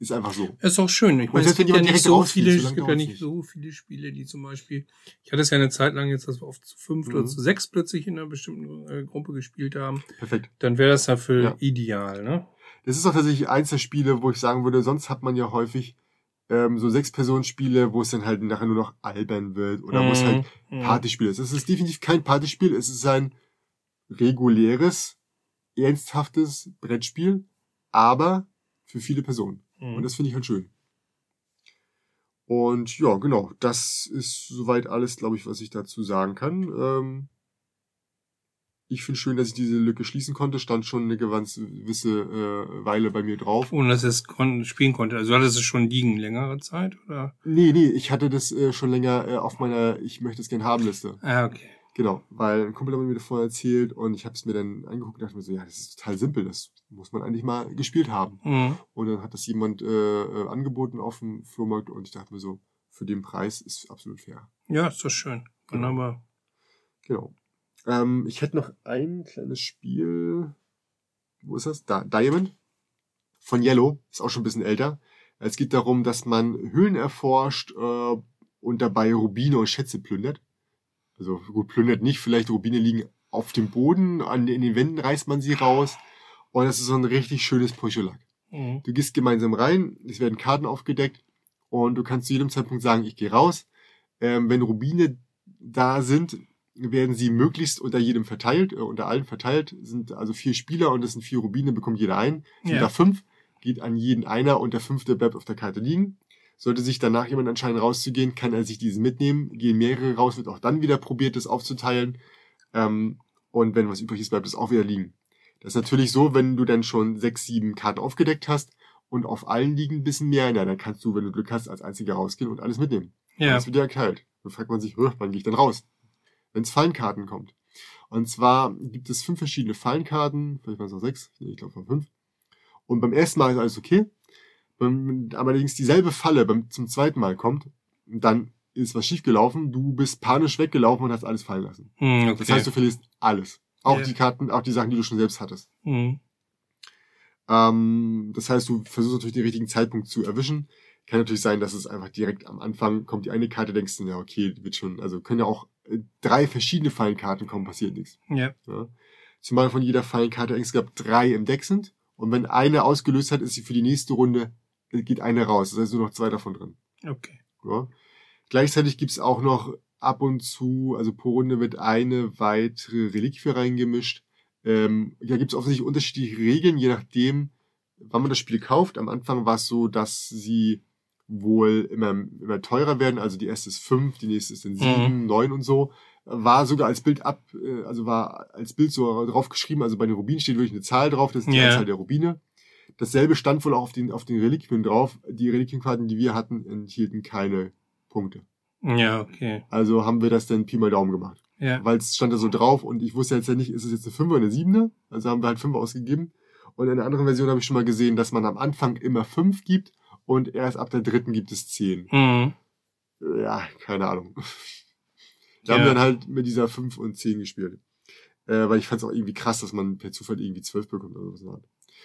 Ist einfach so. Ist auch schön. Ich meine, es gibt ja nicht so viele, es gibt ja nicht so viele Spiele, die zum Beispiel, ich hatte es ja eine Zeit lang jetzt, dass wir oft zu fünf oder Mhm. zu sechs plötzlich in einer bestimmten äh, Gruppe gespielt haben. Perfekt. Dann wäre das dafür Ja. ideal, ne? Das ist auch tatsächlich eins der Spiele, wo ich sagen würde, sonst hat man ja häufig ähm, so Sechs-Personen-Spiele, wo es dann halt nachher nur noch albern wird oder wo es halt Mhm. Partyspiel ist. Es ist definitiv kein Partyspiel, es ist ein reguläres, ernsthaftes Brettspiel, aber für viele Personen. Mhm. Und das finde ich halt schön. Und ja, genau, das ist soweit alles, glaube ich, was ich dazu sagen kann. Ähm, ich finde schön, dass ich diese Lücke schließen konnte. Stand schon eine gewisse äh, Weile bei mir drauf. Ohne dass es kon spielen konnte. Also hattest du es schon liegen längere Zeit, oder? Nee, nee, ich hatte das äh, schon länger äh, auf meiner Ich möchte es gern haben Liste. Ah, okay. Genau, weil ein Kumpel hat mir davon erzählt und ich habe es mir dann angeguckt und dachte mir so, ja, das ist total simpel, das muss man eigentlich mal gespielt haben. Mhm. Und dann hat das jemand äh, äh, angeboten auf dem Flohmarkt und ich dachte mir so, für den Preis ist absolut fair. Ja, ist doch schön. Wunderbar. Genau. Ähm, ich hätte noch ein kleines Spiel. Wo ist das? Da, Diamond. Von Yellow. Ist auch schon ein bisschen älter. Es geht darum, dass man Höhlen erforscht äh, und dabei Rubine und Schätze plündert. Also gut, plündert nicht. Vielleicht Rubine liegen auf dem Boden, an, in den Wänden reißt man sie raus. Und das ist so ein richtig schönes Puschelack. Mhm. Du gehst gemeinsam rein, es werden Karten aufgedeckt und du kannst zu jedem Zeitpunkt sagen, ich gehe raus. Ähm, wenn Rubine da sind, werden sie möglichst unter jedem verteilt, äh, unter allen verteilt, sind also vier Spieler und es sind vier Rubine, bekommt jeder ein. Sind da fünf, geht an jeden einer und der fünfte bleibt auf der Karte liegen. Sollte sich danach jemand entscheiden rauszugehen, kann er sich diesen mitnehmen. Gehen mehrere raus, wird auch dann wieder probiert, das aufzuteilen. Ähm, und wenn was übrig ist, bleibt es auch wieder liegen. Das ist natürlich so, wenn du dann schon sechs, sieben Karten aufgedeckt hast und auf allen liegen ein bisschen mehr, na, dann kannst du, wenn du Glück hast, als einziger rausgehen und alles mitnehmen. Ja. Alles wird ja geteilt. Dann fragt man sich, "Hö, wann gehe ich denn raus? Wenn es Fallenkarten kommt. Und zwar gibt es fünf verschiedene Fallenkarten, vielleicht waren es auch sechs, ich glaube fünf. Und beim ersten Mal ist alles okay. Wenn allerdings dieselbe Falle beim, zum zweiten Mal kommt, dann ist was schiefgelaufen, du bist panisch weggelaufen und hast alles fallen lassen. Hm, okay. Das heißt, du verlierst alles. Auch Ja. die Karten, auch die Sachen, die du schon selbst hattest. Hm. Ähm, das heißt, du versuchst natürlich den richtigen Zeitpunkt zu erwischen. Kann natürlich sein, dass es einfach direkt am Anfang kommt die eine Karte, denkst du, ja, okay, wird schon, also können ja auch äh, drei verschiedene Fallenkarten kommen, passiert nichts. Ja. Ja. Zumal von jeder Fallenkarte insgesamt drei im Deck sind. Und wenn eine ausgelöst hat, ist sie für die nächste Runde, geht eine raus. Das heißt nur noch zwei davon drin. Okay. Ja. Gleichzeitig gibt's auch noch ab und zu, also pro Runde wird eine weitere Reliquie reingemischt. Ähm, da gibt's offensichtlich unterschiedliche Regeln, je nachdem, wann man das Spiel kauft. Am Anfang war es so, dass sie wohl immer, immer teurer werden. Also die erste ist fünf, die nächste ist dann sieben, neun und so. War sogar als Bild ab, äh, also war als Bild so drauf geschrieben, also bei den Rubinen steht wirklich eine Zahl drauf, das ist die Ja. Anzahl der Rubine. Dasselbe stand wohl auch auf den, auf den Reliquien drauf. Die Reliquienkarten, die wir hatten, enthielten keine Punkte. Ja, okay. Also haben wir das dann Pi mal Daumen gemacht. Ja. Weil es stand da so drauf und ich wusste jetzt ja nicht, ist es jetzt eine 5 oder eine 7? Also haben wir halt 5 ausgegeben. Und in einer anderen Version habe ich schon mal gesehen, dass man am Anfang immer 5 gibt und erst ab der dritten gibt es 10. Hm. Ja, keine Ahnung. Da Ja. haben wir dann halt mit dieser 5 und 10 gespielt. Äh, weil ich fand es auch irgendwie krass, dass man per Zufall irgendwie 12 bekommt oder so.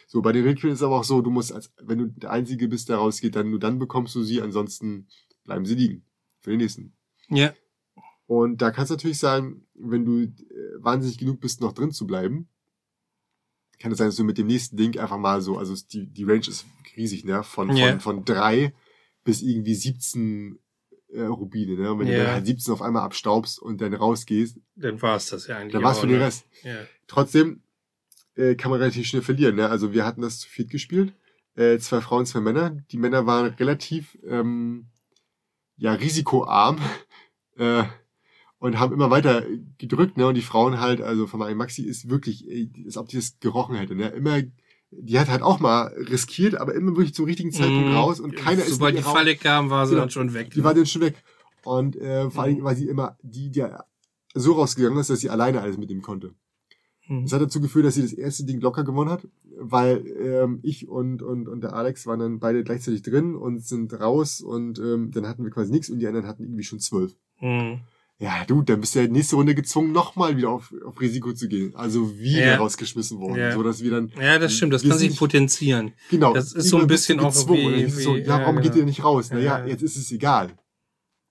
So, bei den Reliquien ist es aber auch so, du musst als, wenn du der Einzige bist, der rausgeht, dann nur dann bekommst du sie, ansonsten bleiben sie liegen. Für den nächsten. Ja. Und da kann es natürlich sein, wenn du äh, wahnsinnig genug bist, noch drin zu bleiben, kann es sein, dass du mit dem nächsten Ding einfach mal so, also es- die, die Range ist riesig, ne? Von, von, von drei bis irgendwie 17 äh, Rubine, ne? Und wenn du Ja. dann halt 17 auf einmal abstaubst und dann rausgehst, Dann war es das ja eigentlich. dann war's auch, für den ne? Rest. Ja. Trotzdem äh, kann man relativ schnell verlieren, ne? Also wir hatten das zu viert gespielt. Äh, zwei Frauen, zwei Männer. Die Männer waren relativ ähm, ja, risikoarm äh, und haben immer weiter gedrückt, ne? Und die Frauen halt, also von meinem Maxi ist wirklich, als ob die das gerochen hätte, ne? Immer, die hat halt auch mal riskiert, aber immer wirklich zum richtigen Zeitpunkt Mhm. raus und keiner ist Sobald die ihr raus. Falle kam, war sie Genau. dann schon weg. Die war dann schon weg. Und äh, vor allem war sie immer die, die so rausgegangen ist, dass sie alleine alles mit ihm konnte. Hm. Das hat dazu geführt, dass sie das erste Ding locker gewonnen hat, weil ähm, ich und, und, und der Alex waren dann beide gleichzeitig drin und sind raus und ähm, dann hatten wir quasi nichts und die anderen hatten irgendwie schon zwölf. Hm. Ja, du, dann bist du ja nächste Runde gezwungen, nochmal wieder auf, auf Risiko zu gehen. Also wieder Ja. rausgeschmissen worden. Ja. So dass wir dann, Ja, das stimmt, das kann sich potenzieren. genau. Das ist so ein bisschen auch gezwungen. wie- so, wie- ja, ja, warum geht genau. ihr nicht raus? Naja, Ja. jetzt ist es egal.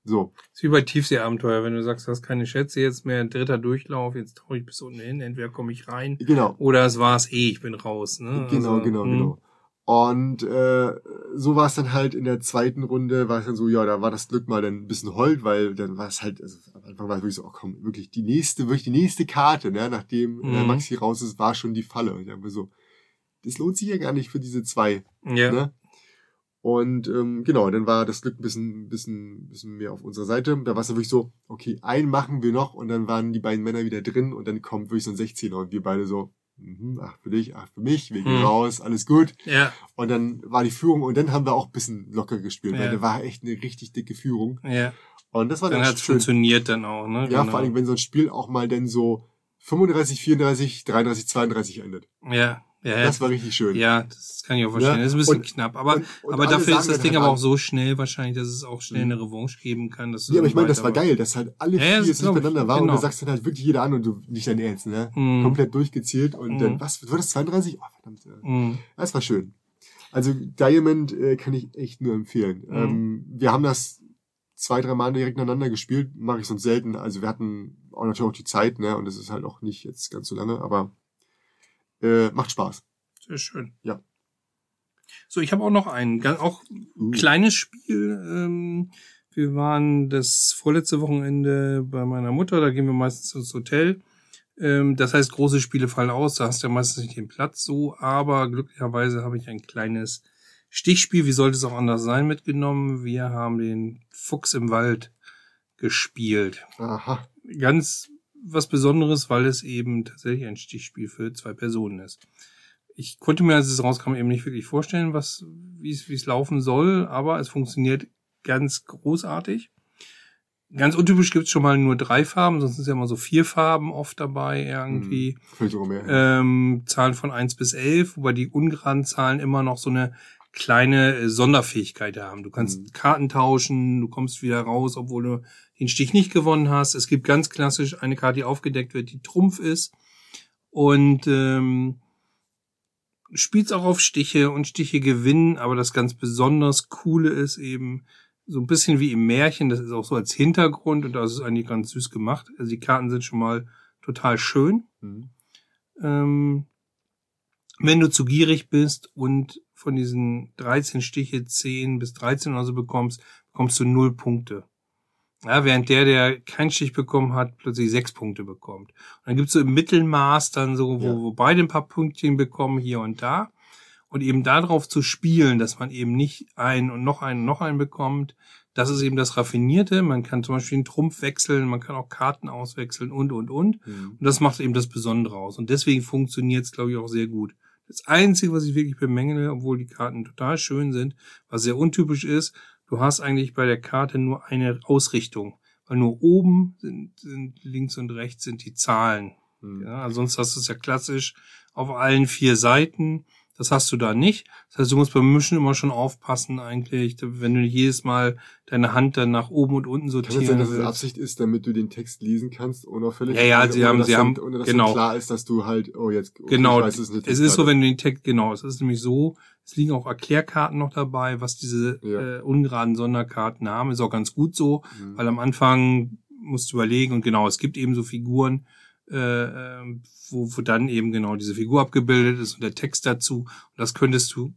So. ist wie bei Tiefseeabenteuer, wenn du sagst, du hast keine Schätze, jetzt mehr ein dritter Durchlauf, jetzt tauche ich bis unten hin, entweder komme ich rein Genau. oder es war's eh, ich bin raus. Ne? Genau, Also, genau, hm. genau. Und äh, so war es dann halt in der zweiten Runde, war es dann so, ja, da war das Glück mal dann ein bisschen hold, weil dann war es halt, also am Anfang war es wirklich so, oh komm, wirklich die nächste, wirklich die nächste Karte, ne, nachdem äh, Mhm. Maxi raus ist, war schon die Falle. Und ich dachte mir so, das lohnt sich ja gar nicht für diese zwei. Ja. Ne? Und ähm, genau, dann war das Glück ein bisschen, bisschen, bisschen mehr auf unserer Seite. Da war es dann wirklich so, okay, einen machen wir noch und dann waren die beiden Männer wieder drin und dann kommt wirklich so ein 16er und wir beide so, mhm, ach für dich, ach für mich, wir gehen Mhm. raus, alles gut. ja, Und dann war die Führung und dann haben wir auch ein bisschen locker gespielt, Ja. weil da war echt eine richtig dicke Führung. ja. Und das war Dann dann schön. funktioniert dann auch, ne? Ja, Genau. vor allem, wenn so ein Spiel auch mal dann so 35, 34, 33, 32 endet. Ja, ja, Das war richtig schön. ja, das kann ich auch verstehen. Ja, das ist ein bisschen und- knapp, aber, und- und aber dafür ist das Ding halt aber auch so schnell wahrscheinlich, dass es auch schnell Mhm. eine Revanche geben kann. Dass Ja, aber ich meine, das war geil, dass halt alle Ja, vier jetzt ich. miteinander waren und Genau. du sagst dann halt wirklich jeder an und du nicht dein Ernst, ne? Mhm. Komplett durchgezielt und Mhm. dann, was, war das 32? Oh, verdammt. ja. Mhm. Das war schön. Also Diamond äh, kann ich echt nur empfehlen. Mhm. Ähm, wir haben das zwei, drei Mal direkt ineinander gespielt, mache ich sonst selten. Also wir hatten auch natürlich auch die Zeit, ne? Und es ist halt auch nicht jetzt ganz so lange, aber äh, macht Spaß. Sehr schön. Ja. So, ich habe auch noch ein ganz auch Uh. kleines Spiel. Ähm, wir waren das vorletzte Wochenende bei meiner Mutter, da gehen wir meistens ins Hotel. Ähm, das heißt, große Spiele fallen aus, da hast du ja meistens nicht den Platz so, aber glücklicherweise habe ich ein kleines Stichspiel, wie sollte es auch anders sein, mitgenommen. Wir haben den Fuchs im Wald gespielt. Aha. Ganz was Besonderes, weil es eben tatsächlich ein Stichspiel für zwei Personen ist. Ich konnte mir, als es rauskam, eben nicht wirklich vorstellen, was, wie es, wie es laufen soll, aber es funktioniert ganz großartig. Ganz untypisch gibt's schon mal nur drei Farben, sonst sind ja immer so vier Farben oft dabei irgendwie. Hm, mehr. Ähm, Zahlen von eins bis elf, wobei die ungeraden Zahlen immer noch so eine kleine äh, Sonderfähigkeit haben. Du kannst Mhm. Karten tauschen, du kommst wieder raus, obwohl du den Stich nicht gewonnen hast. Es gibt ganz klassisch eine Karte, die aufgedeckt wird, die Trumpf ist. Und ähm, spielst auch auf Stiche und Stiche gewinnen, aber das ganz besonders Coole ist eben so ein bisschen wie im Märchen, das ist auch so als Hintergrund und das ist eigentlich ganz süß gemacht. Also die Karten sind schon mal total schön. Hm. Ähm, wenn du zu gierig bist und von diesen 13 Stiche 10 bis 13 oder so bekommst, bekommst du null Punkte. Ja, während der, der keinen Stich bekommen hat, plötzlich sechs Punkte bekommt. Und dann gibt's so im Mittelmaß dann so, wo, Ja. wo beide ein paar Pünktchen bekommen, hier und da. Und eben darauf zu spielen, dass man eben nicht einen und noch einen und noch einen bekommt, das ist eben das Raffinierte. Man kann zum Beispiel einen Trumpf wechseln, man kann auch Karten auswechseln und, und, und. Hm. Und das macht eben das Besondere aus. Und deswegen funktioniert es, glaube ich, auch sehr gut. Das Einzige, was ich wirklich bemängele, obwohl die Karten total schön sind, was sehr untypisch ist, du hast eigentlich bei der Karte nur eine Ausrichtung. Weil nur oben sind, sind links und rechts sind die Zahlen. Hm. Ja, sonst hast du es ja klassisch auf allen vier Seiten. Das hast du da nicht. Das heißt, du musst beim Mischen immer schon aufpassen eigentlich, wenn du nicht jedes Mal deine Hand dann nach oben und unten Kann sortieren sein, dass es. Absicht ist, damit du den Text lesen kannst, unauffällig? Ja, ja, sie haben- sie haben- ohne dass genau. klar ist, dass du halt, oh, jetzt, okay, Genau, weiß, es es ist so, wenn du den Text, genau, es ist nämlich so, es liegen auch Erklärkarten noch dabei, was diese Ja. äh, ungeraden Sonderkarten haben. Ist auch ganz gut so, Hm. weil am Anfang musst du überlegen und genau, es gibt eben so Figuren, äh, ähm, wo, wo dann eben genau diese Figur abgebildet ist und der Text dazu. Und das könntest du,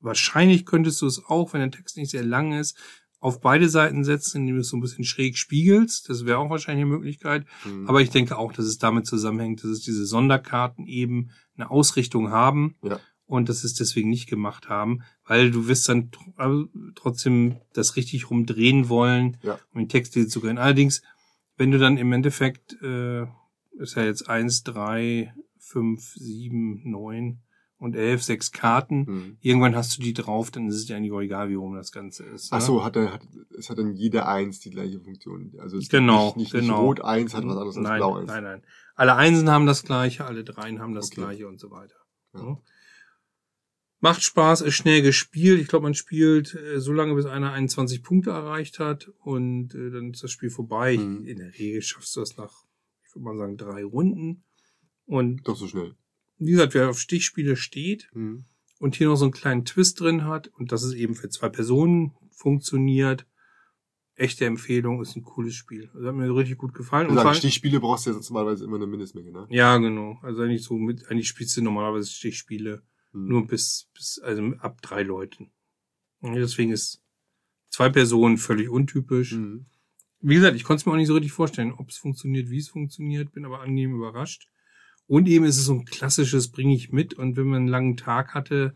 wahrscheinlich könntest du es auch, wenn der Text nicht sehr lang ist, auf beide Seiten setzen, indem du es so ein bisschen schräg spiegelst. Das wäre auch wahrscheinlich eine Möglichkeit. Hm. Aber ich denke auch, dass es damit zusammenhängt, dass es diese Sonderkarten eben eine Ausrichtung haben Ja. und dass es deswegen nicht gemacht haben, weil du wirst dann tr also trotzdem das richtig rumdrehen wollen, Ja. um den Text zu können. Allerdings, wenn du dann im Endeffekt, äh, ist ja jetzt eins, drei, fünf, sieben, neun und elf, sechs Karten. Hm. Irgendwann hast du die drauf, dann ist es dir eigentlich auch egal, wie rum das Ganze ist. Ach ne? so, hat er, hat, es hat dann jeder eins die gleiche Funktion. Also es Genau, nicht, nicht, genau. nicht Rot eins hat was anderes als nein, Blau eins. Nein, nein. Alle Einsen haben das gleiche, alle Dreien haben das Okay. gleiche und so weiter. Ja. Ja. Macht Spaß, ist schnell gespielt. Ich glaube, man spielt äh, so lange, bis einer 21 Punkte erreicht hat und äh, dann ist das Spiel vorbei. Mhm. In der Regel schaffst du das nach, ich würde mal sagen, drei Runden. Und Doch so schnell. wie gesagt, wer auf Stichspiele steht Hm. und hier noch so einen kleinen Twist drin hat und dass es eben für zwei Personen funktioniert, echte Empfehlung, ist ein cooles Spiel. Also hat mir richtig gut gefallen. Und allem- Stichspiele brauchst du ja normalerweise immer eine Mindestmenge, ne? Ja, genau. Also eigentlich so mit, eigentlich spielst du normalerweise Stichspiele Hm. nur bis, bis, also ab drei Leuten. Und deswegen ist zwei Personen völlig untypisch. Hm. Wie gesagt, ich konnte es mir auch nicht so richtig vorstellen, ob es funktioniert, wie es funktioniert, bin aber angenehm überrascht. Und eben ist es so ein klassisches, bringe ich mit und wenn man einen langen Tag hatte,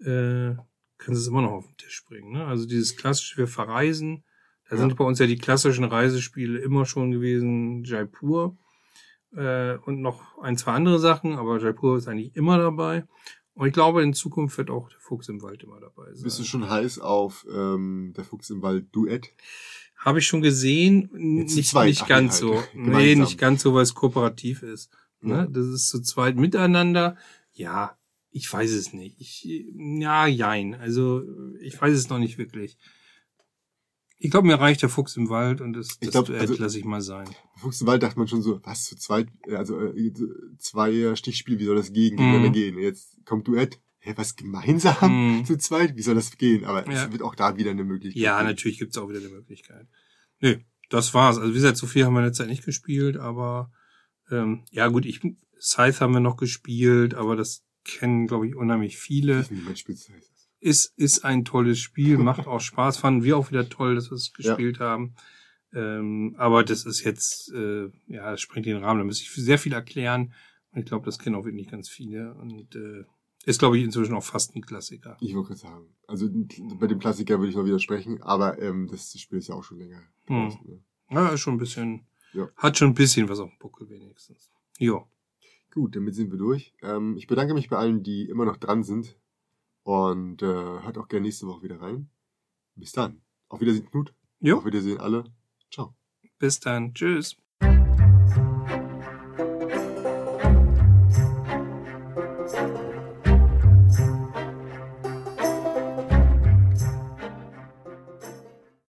äh, kannst du es immer noch auf den Tisch bringen. Ne? Also dieses klassische, wir verreisen, da Ja. sind bei uns ja die klassischen Reisespiele immer schon gewesen, Jaipur äh, und noch ein, zwei andere Sachen, aber Jaipur ist eigentlich immer dabei. Und ich glaube, in Zukunft wird auch der Fuchs im Wald immer dabei sein. Bist du schon heiß auf ähm, der Fuchs im Wald Duett? Habe ich schon gesehen, Jetzt nicht, zweit. nicht ganz so. halt. Nee, nicht ganz so, weil es kooperativ ist. Ja. Ne? Das ist zu zweit miteinander. Ja, ich weiß es nicht. Ich, ja, jein. Also, ich weiß es noch nicht wirklich. Ich glaube, mir reicht der Fuchs im Wald und das, Ich das glaub, Duett also- lasse ich mal sein. Fuchs im Wald dachte man schon so, was zu zweit, äh, also äh, zwei Stichspiele, wie soll das gehen, Mhm. gehen? Jetzt kommt Duett, hä, was gemeinsam Mhm. zu zweit, wie soll das gehen? Aber Ja. es wird auch da wieder eine Möglichkeit. Ja, geben. natürlich gibt's auch wieder eine Möglichkeit. Nö, das war's. Also wie gesagt, so viel haben wir in der Zeit nicht gespielt, aber ähm, ja gut, ich Scythe haben wir noch gespielt, aber das kennen, glaube ich, unheimlich viele. Ich ist. Ist, ein tolles Spiel, macht auch Spaß, fanden wir auch wieder toll, dass wir es Ja. gespielt haben. Ähm, aber das ist jetzt, äh, ja, das sprengt den Rahmen, da muss ich sehr viel erklären. Und ich glaube, das kennen auch wirklich ganz viele. Und äh, ist, glaube ich, inzwischen auch fast ein Klassiker. Ich wollte gerade sagen, also bei dem Klassiker würde ich noch widersprechen, aber ähm, das Spiel ist ja auch schon länger. Hm. ne? Ja, ist schon ein bisschen, Ja. hat schon ein bisschen was auf dem Buckel wenigstens. Jo. Gut, damit sind wir durch. Ähm, ich bedanke mich bei allen, die immer noch dran sind. Und äh, hört auch gerne nächste Woche wieder rein. Bis dann. Auf Wiedersehen, Knut. Jo. Auf Wiedersehen alle. Ciao. Bis dann. Tschüss.